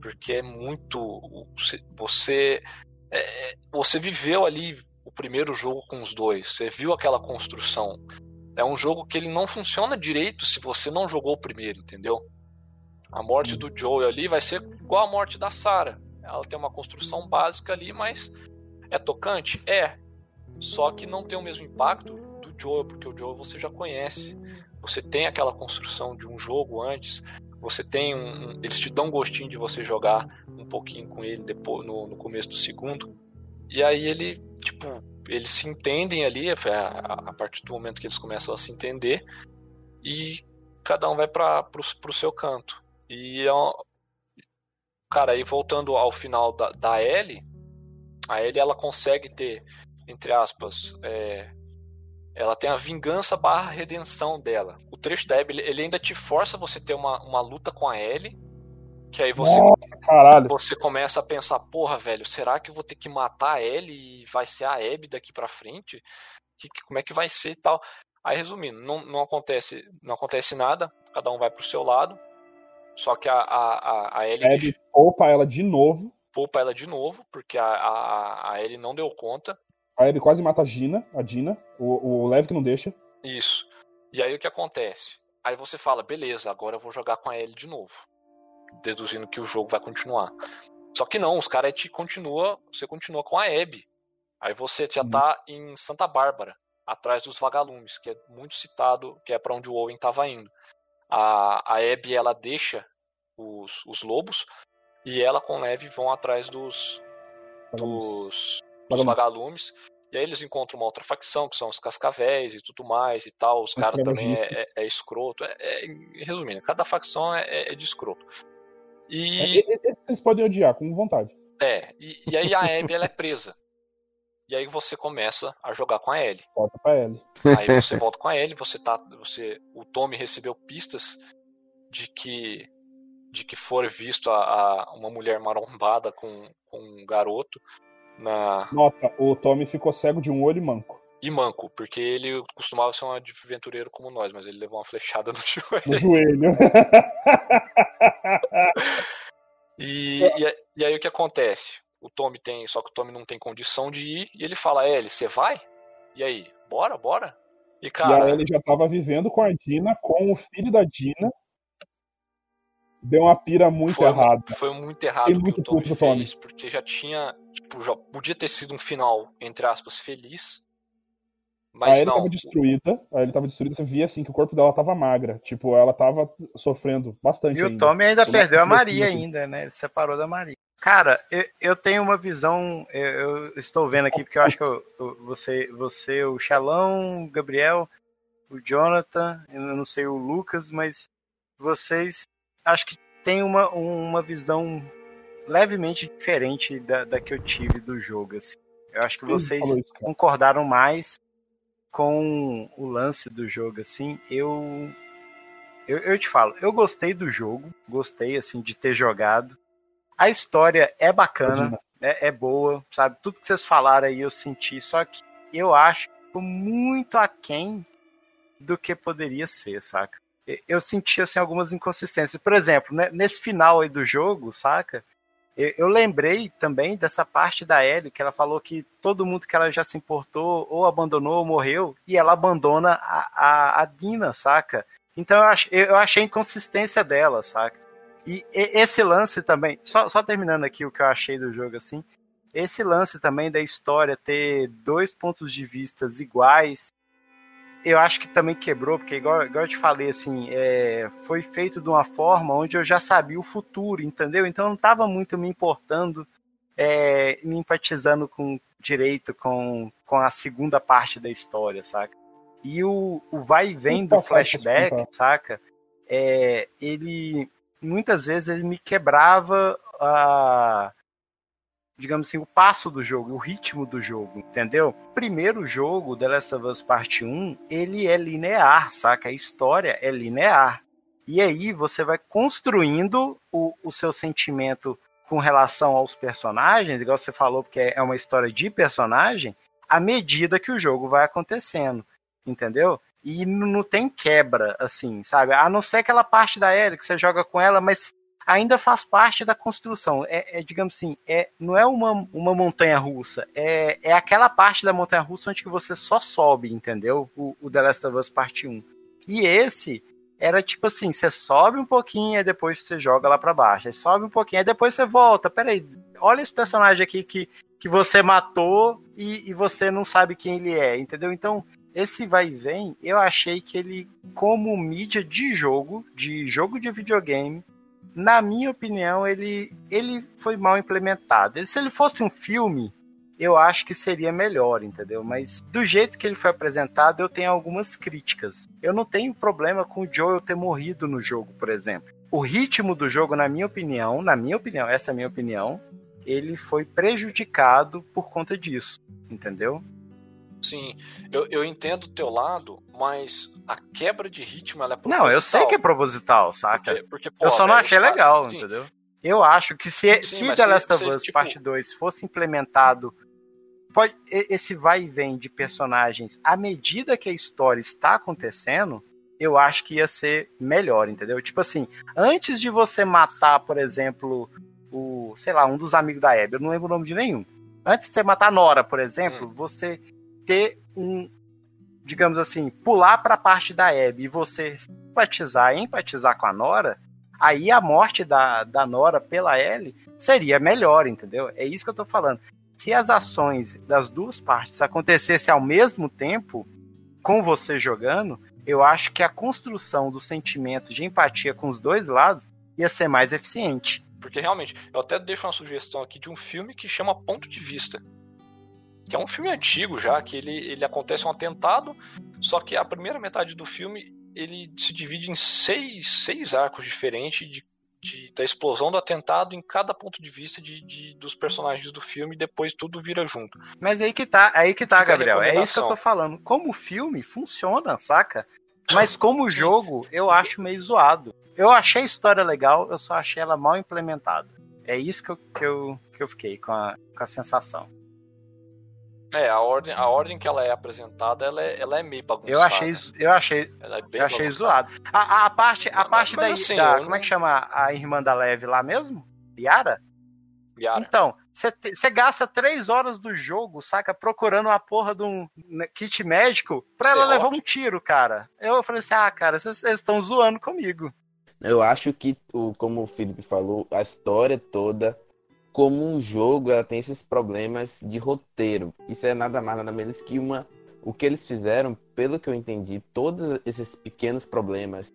Porque é muito. Você, você, é, é, você viveu ali o primeiro jogo com os dois, você viu aquela construção. É um jogo que ele não funciona direito se você não jogou o primeiro, entendeu? A morte do Joel ali vai ser igual a morte da Sarah. Ela tem uma construção básica ali, mas é tocante? É. Só que não tem o mesmo impacto do Joel, porque o Joel você já conhece. Você tem aquela construção de um jogo antes. Você tem um. Eles te dão um gostinho de você jogar um pouquinho com ele depois no, no começo do segundo. E aí ele, tipo, eles se entendem ali, a, a- a partir do momento que eles começam a se entender. E cada um vai para pro, pro seu canto. E é Cara, aí voltando ao final da, da Ellie, a Ellie ela consegue ter, entre aspas, é, ela tem a vingança barra redenção dela. O trecho da Abby, ele- ainda te força você ter uma, uma luta com a Ellie, que aí você, Nossa, você começa a pensar, porra, velho, será que eu vou ter que matar a Ellie e vai ser a Abby daqui pra frente? Que, que- como é que vai ser e tal? Aí, resumindo, não, não, acontece, não acontece nada, cada um vai pro seu lado, só que a, a, a, Ellie Abby poupa ela de novo. poupa ela de novo, porque a, a, a Ellie não deu conta. A Abby quase mata a Gina, a Dina. O, o Lev que não deixa. Isso. E aí o que acontece? Aí você fala, beleza, agora eu vou jogar com a Ellie de novo. Deduzindo que o jogo vai continuar. Só que não, os caras te continua, você continua com a Abby. Aí você já tá em Santa Bárbara, atrás dos vagalumes, que é muito citado, que é para onde o Owen tava indo. A, a Abby ela deixa os, os lobos e ela com o Lev vão atrás dos, dos, dos Vagalumes. E aí eles encontram uma outra facção, que são os cascavéis e tudo mais e tal. Os caras também é, é- é escroto. É, é- resumindo, cada facção é, é de escroto. É, E, e- e- Vocês podem odiar, com vontade. é, e, e aí a Abby ela é presa. E aí você começa a jogar com a Ellie. Volta pra Ellie. Aí você volta com a Ellie, você tá. Você, o Tommy recebeu pistas de que de que for visto a, a- uma mulher marombada com, com um garoto na Nota, o Tommy ficou cego de um olho e manco. e manco, porque ele costumava ser um aventureiro como nós, mas ele levou uma flechada no <laughs> No joelho. joelho. E, e, e aí o que acontece? O Tommy tem, só que o Tommy não tem condição de ir, e ele fala, Ellie, você vai? E aí, bora, bora? E e cara, a Ellie já tava vivendo com a Dina, com o filho da Dina. Deu uma pira muito foi, errada. foi muito errado o que muito o Tommy o Tommy. fez, porque já tinha, tipo, já podia ter sido um final, entre aspas, feliz, a mas Ellie não. tava destruída. A Ellie tava destruída, você via assim que o corpo dela tava magra. Tipo, ela tava sofrendo bastante. E o ainda. Tommy ainda perdeu a Maria ainda, né? Ele separou da Maria. Cara, eu, eu tenho uma visão, eu, eu estou vendo aqui, porque eu acho que eu- você, você, o Xalão, o Gabriel, o Jonathan, eu não sei o Lucas, mas vocês acho que tem uma, uma visão levemente diferente da, da que eu tive do jogo. Assim. Eu acho que vocês concordaram mais com o lance do jogo, assim. Eu, eu, eu te falo, eu gostei do jogo, gostei, assim, de ter jogado. A história é bacana, é, é boa, sabe? Tudo que vocês falaram aí eu senti, só que eu acho muito aquém do que poderia ser, saca? Eu- senti, assim, algumas inconsistências. Por exemplo, né, nesse final aí do jogo, saca? Eu, eu lembrei também dessa parte da Ellie, que ela falou que todo mundo que ela já se importou, ou abandonou, ou morreu, e ela abandona a, a, a Dina, saca? Então eu, ach, eu achei a inconsistência dela, saca? E, e esse lance também, só, só terminando aqui o que eu achei do jogo, assim, esse lance também da história ter dois pontos de vistas iguais, eu acho que também quebrou, porque igual, igual eu te falei, assim, é, foi feito de uma forma onde eu já sabia o futuro, entendeu? Então eu não estava muito me importando, é, me empatizando com direito com, com a segunda parte da história, saca? E o, o vai e vem do flashback, saca? É, ele muitas vezes ele me quebrava a digamos assim, o passo do jogo, o ritmo do jogo, entendeu? Primeiro jogo, The Last of Us Parte 1, ele é linear, saca? A história é linear. E aí você vai construindo o, o seu sentimento com relação aos personagens, igual você falou, porque é uma história de personagem, à medida que o jogo vai acontecendo, entendeu? E não tem quebra, assim, sabe? A não ser aquela parte da Ellie que você joga com ela, mas ainda faz parte da construção. É, é, digamos assim, é, não é uma, uma montanha russa, é, é aquela parte da montanha russa onde você só sobe, entendeu? O, o The Last of Us Parte 1. E esse era tipo assim, você sobe um pouquinho e depois você joga lá para baixo. Aí sobe um pouquinho, e depois você volta. Peraí, olha esse personagem aqui que, que você matou e, e você não sabe quem ele é, entendeu? Então, esse vai e vem, eu achei que ele, como mídia de jogo, de jogo de videogame, na minha opinião, ele, ele foi mal implementado. Ele, se ele fosse um filme, eu acho que seria melhor, entendeu? Mas do jeito que ele foi apresentado, eu tenho algumas críticas. Eu não tenho problema com o Joel ter morrido no jogo, por exemplo. O ritmo do jogo, na minha opinião, na minha opinião, essa é a minha opinião, ele foi prejudicado por conta disso, entendeu? Sim, eu, eu entendo o teu lado, mas a quebra de ritmo ela é proposital. Não, eu sei que é proposital, saca? Porque, porque, pô, eu só não achei legal, Sim. entendeu? Eu acho que se, Sim, se The Last of Us tipo... Parte 2 fosse implementado, pode, esse vai e vem de personagens à medida que a história está acontecendo, eu acho que ia ser melhor, entendeu? Tipo assim, antes de você matar, por exemplo, o, sei lá, um dos amigos da Abby, eu não lembro o nome de nenhum. Antes de você matar a Nora, por exemplo, hum. você ter um, digamos assim, pular para a parte da Abby e você simpatizar, empatizar com a Nora, aí a morte da, da Nora pela Ellie seria melhor, entendeu? É isso que eu tô falando. Se as ações das duas partes acontecessem ao mesmo tempo, com você jogando, eu acho que a construção do sentimento de empatia com os dois lados ia ser mais eficiente. Porque realmente, eu até deixo uma sugestão aqui de um filme que chama Ponto de Vista que é um filme antigo já, que ele, ele acontece um atentado, só que a primeira metade do filme ele se divide em seis, seis arcos diferentes de, de da explosão do atentado em cada ponto de vista de, de, dos personagens do filme e depois tudo vira junto. Mas aí que tá, aí que tá, Fica Gabriel. É isso que eu tô falando. Como filme, funciona, saca? Mas como <laughs> jogo, eu acho meio zoado. Eu achei a história legal, eu só achei ela mal implementada. É isso que eu, que eu, que eu fiquei com a, com a sensação. É, a ordem, a ordem que ela é apresentada, ela é, ela é meio bagunçada. Eu achei, eu achei, é eu achei zoado. A, a parte, a parte da, assim, da como é que chama a irmã da Leve lá mesmo? Yara? Yara. Então, você gasta três horas do jogo, saca, procurando uma porra de um né, kit médico pra ela levar um tiro, cara. Eu falei assim, ah, cara, vocês estão zoando comigo. Eu acho que, como o Felipe falou, a história toda como um jogo, ela tem esses problemas de roteiro. Isso é nada mais nada menos que uma o que eles fizeram, pelo que eu entendi, todos esses pequenos problemas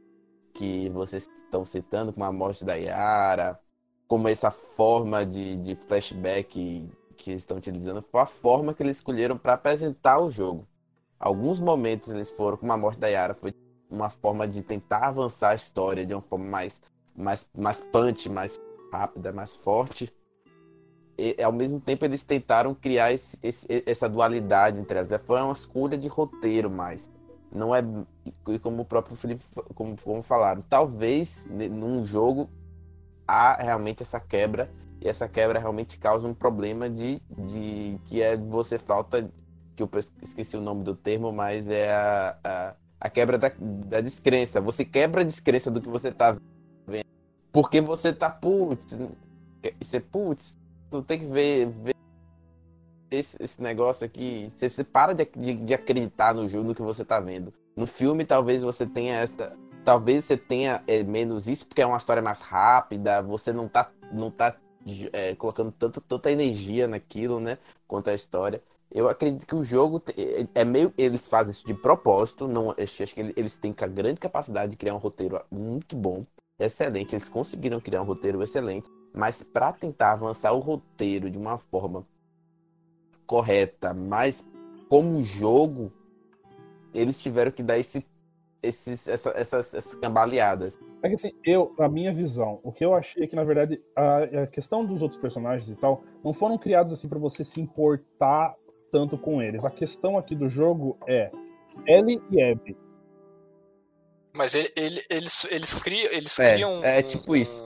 que vocês estão citando, como a morte da Yara, como essa forma de, de flashback que estão utilizando, foi a forma que eles escolheram para apresentar o jogo. Alguns momentos eles foram, como a morte da Yara, foi uma forma de tentar avançar a história de uma forma mais, mais, mais punch, mais rápida, mais forte e, ao mesmo tempo eles tentaram criar esse, esse, essa dualidade entre elas. Foi uma escolha de roteiro mais. Não é como o próprio Felipe como, como falaram. Talvez num jogo há realmente essa quebra e essa quebra realmente causa um problema de, de que é você falta que eu esqueci o nome do termo, mas é a, a, a quebra da, da descrença. Você quebra a descrença do que você tá vendo. Porque você tá, putz, você, putz, tu tem que ver, ver esse, esse negócio aqui. Você, você para de, de, de acreditar no jogo, que você tá vendo. No filme, talvez você tenha essa. Talvez você tenha é, menos isso, porque é uma história mais rápida, você não tá, não tá é, colocando tanto, tanta energia naquilo, né? Quanto a história. Eu acredito que o jogo te- é meio. Eles fazem isso de propósito. Não, acho que ele- eles têm a grande capacidade de criar um roteiro muito bom, excelente. Eles conseguiram criar um roteiro excelente. Mas para tentar avançar o roteiro de uma forma correta, mas como jogo, eles tiveram que dar esse, esses, essa- essas, essas cambaleadas. É que assim, eu, a minha visão, o que eu achei é que, na verdade, a, a questão dos outros personagens e tal, não foram criados assim pra você se importar tanto com eles. A questão aqui do jogo é Ellie e Abby. Mas ele- ele- eles, eles criam, eles É, criam é um, tipo isso.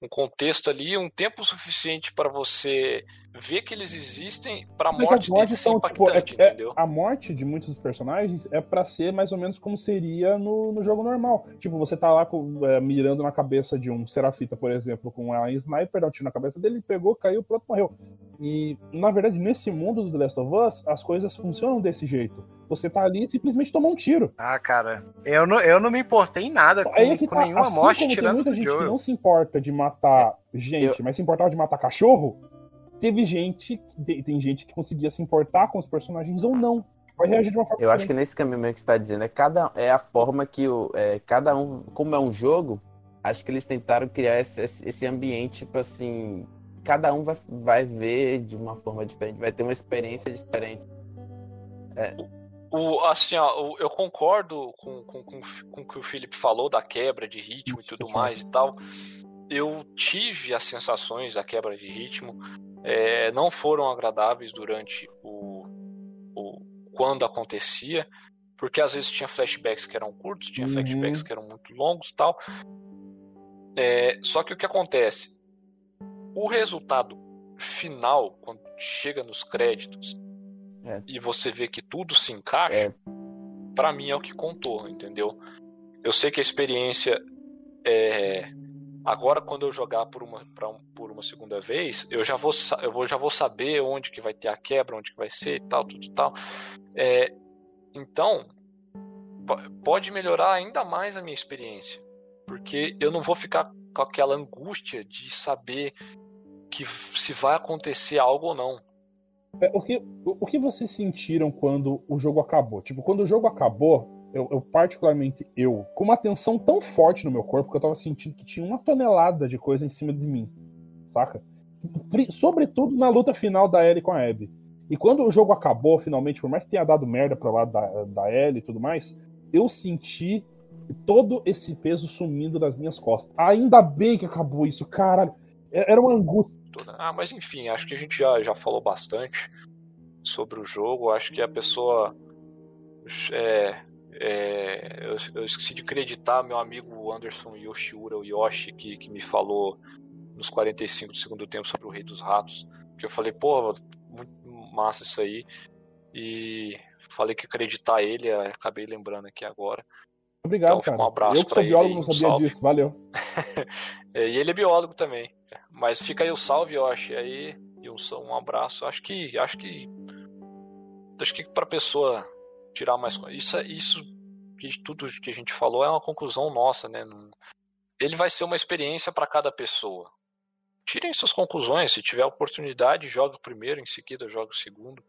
Um- contexto ali, um tempo suficiente para você ver que eles existem para a Mas morte deles ser são, tipo, impactante, é- é- entendeu? a morte de muitos dos personagens é pra ser mais ou menos como seria no, no jogo normal. Tipo, você tá lá com- é, mirando na cabeça de um Serafita, por exemplo, com a sniper, dá um tiro na cabeça dele, pegou, caiu, pronto, morreu. E, na verdade, nesse mundo do The Last of Us, as coisas funcionam desse jeito. Você tá ali e simplesmente tomou um tiro. Ah, cara, eu não, eu não me importei em nada com, Aí é que com tá, nenhuma assim morte como tem tirando muita do gente que Joel. não se importa de matar gente, eu- mas se importava de matar cachorro, teve gente, tem, gente que conseguia se importar com os personagens ou não. Vai reagir de uma forma Eu acho que diferente. nesse caminho mesmo que você está dizendo, é, cada, é a forma que o, é, cada um, como é um jogo, acho que eles tentaram criar esse, esse ambiente, tipo assim, cada um vai, vai ver de uma forma diferente, vai ter uma experiência diferente. O, assim, ó, o- eu concordo com, com, com, com o que o Felipe falou da quebra de ritmo e tudo mais e tal. Eu tive as sensações da quebra de ritmo, é, não foram agradáveis durante o, o quando acontecia, porque às vezes tinha flashbacks que eram curtos, tinha Uhum. flashbacks que eram muito longos e tal. É, só que o que acontece? O resultado final, quando chega nos créditos É. e você vê que tudo se encaixa, É. pra mim é o que contou, entendeu? Eu sei que a experiência é agora quando eu jogar por uma um- por uma segunda vez, eu já vou eu já vou saber onde que vai ter a quebra, onde que vai ser e tal, tudo e tal. É, então po- pode melhorar ainda mais a minha experiência, porque eu não vou ficar com aquela angústia de saber que se vai acontecer algo ou não. É, o, que, o, o que vocês sentiram quando o jogo acabou? Tipo, quando o jogo acabou, eu, eu, particularmente eu, com uma tensão tão forte no meu corpo que eu tava sentindo que tinha uma tonelada de coisa em cima de mim, saca? Sobretudo na luta final da Ellie com a Abby. E quando o jogo acabou, finalmente, por mais que tenha dado merda pro lado da, da Ellie e tudo mais, eu senti todo esse peso sumindo das minhas costas. Ainda bem que acabou isso, caralho. É- Era uma angústia. Ah, mas enfim, acho que a gente já, já falou bastante sobre o jogo. Acho que a pessoa. É, é, eu, eu esqueci de acreditar meu amigo Anderson Yoshiura, o Yoshi, que, que me falou nos 45 do segundo tempo sobre o Rei dos Ratos. Que eu falei, pô, muito massa isso aí. E falei que acreditar ele, eh, acabei lembrando aqui agora. Obrigado, Então, cara. um abraço eu que sou ele biólogo aí, não um sabia disso. Valeu. <laughs> É, E ele é biólogo também. Mas fica aí o salve, Yoshi. Aí, e um, um abraço. Acho que. Acho que. Acho que pra pessoa tirar mais. Isso, é- isso que tudo que a gente falou é uma conclusão nossa, né? Ele vai ser uma experiência para cada pessoa. Tirem suas conclusões. Se tiver oportunidade, joga o primeiro, em seguida joga o segundo.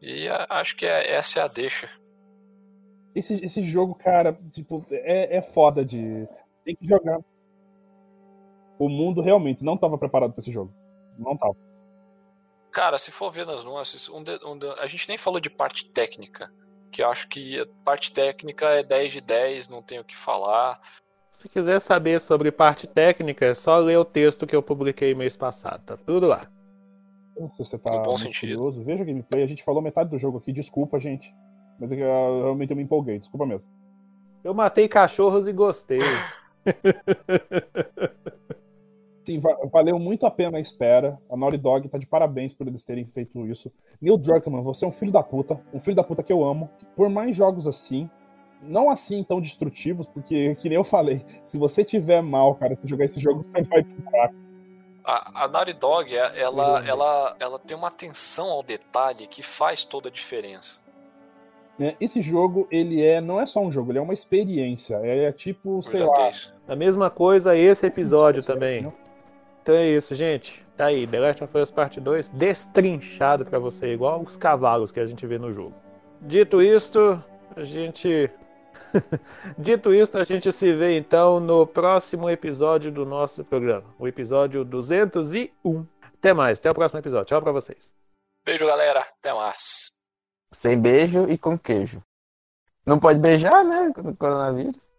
E acho que é- essa é a deixa. Esse, esse jogo, cara, tipo, é, é foda de. Tem que jogar. O mundo realmente não tava preparado pra esse jogo. Não tava. Cara, se for ver nas nuances, um de- um de- a gente nem falou de parte técnica. Que acho que a parte técnica é 10 de 10, não tenho o que falar. Se quiser saber sobre parte técnica, é só ler o texto que eu publiquei mês passado. Tá tudo lá. Se você tá No bom sentido. curioso, veja a gameplay. A gente falou metade do jogo aqui, desculpa, gente. Mas eu, realmente eu me empolguei, desculpa mesmo. Eu matei cachorros e gostei. <laughs> Sim, va- valeu muito a pena a espera. A Naughty Dog tá de parabéns por eles terem feito isso. Neil Druckmann, você é um filho da puta. Um filho da puta que eu amo. Por mais jogos assim, não assim tão destrutivos, porque, que nem eu falei, se você tiver mal, cara, se jogar esse jogo, você vai pro fraco. A, a Naughty Dog, é- ela, ela, ela tem uma atenção ao detalhe que faz toda a diferença. né? Esse jogo, ele é não é só um jogo, ele é uma experiência. É tipo, O sei lá. irlandês. A mesma coisa esse episódio também. Então é isso, gente. Tá aí, The Last of Us Part 2 destrinchado pra você, igual os cavalos que a gente vê no jogo. Dito isto, a gente. <laughs> Dito isto, a gente se vê então no próximo episódio do nosso programa, o episódio 201. Até mais, até o próximo episódio. Tchau pra vocês. Beijo, galera. Até mais. Sem beijo e com queijo. Não pode beijar, né? Com o coronavírus.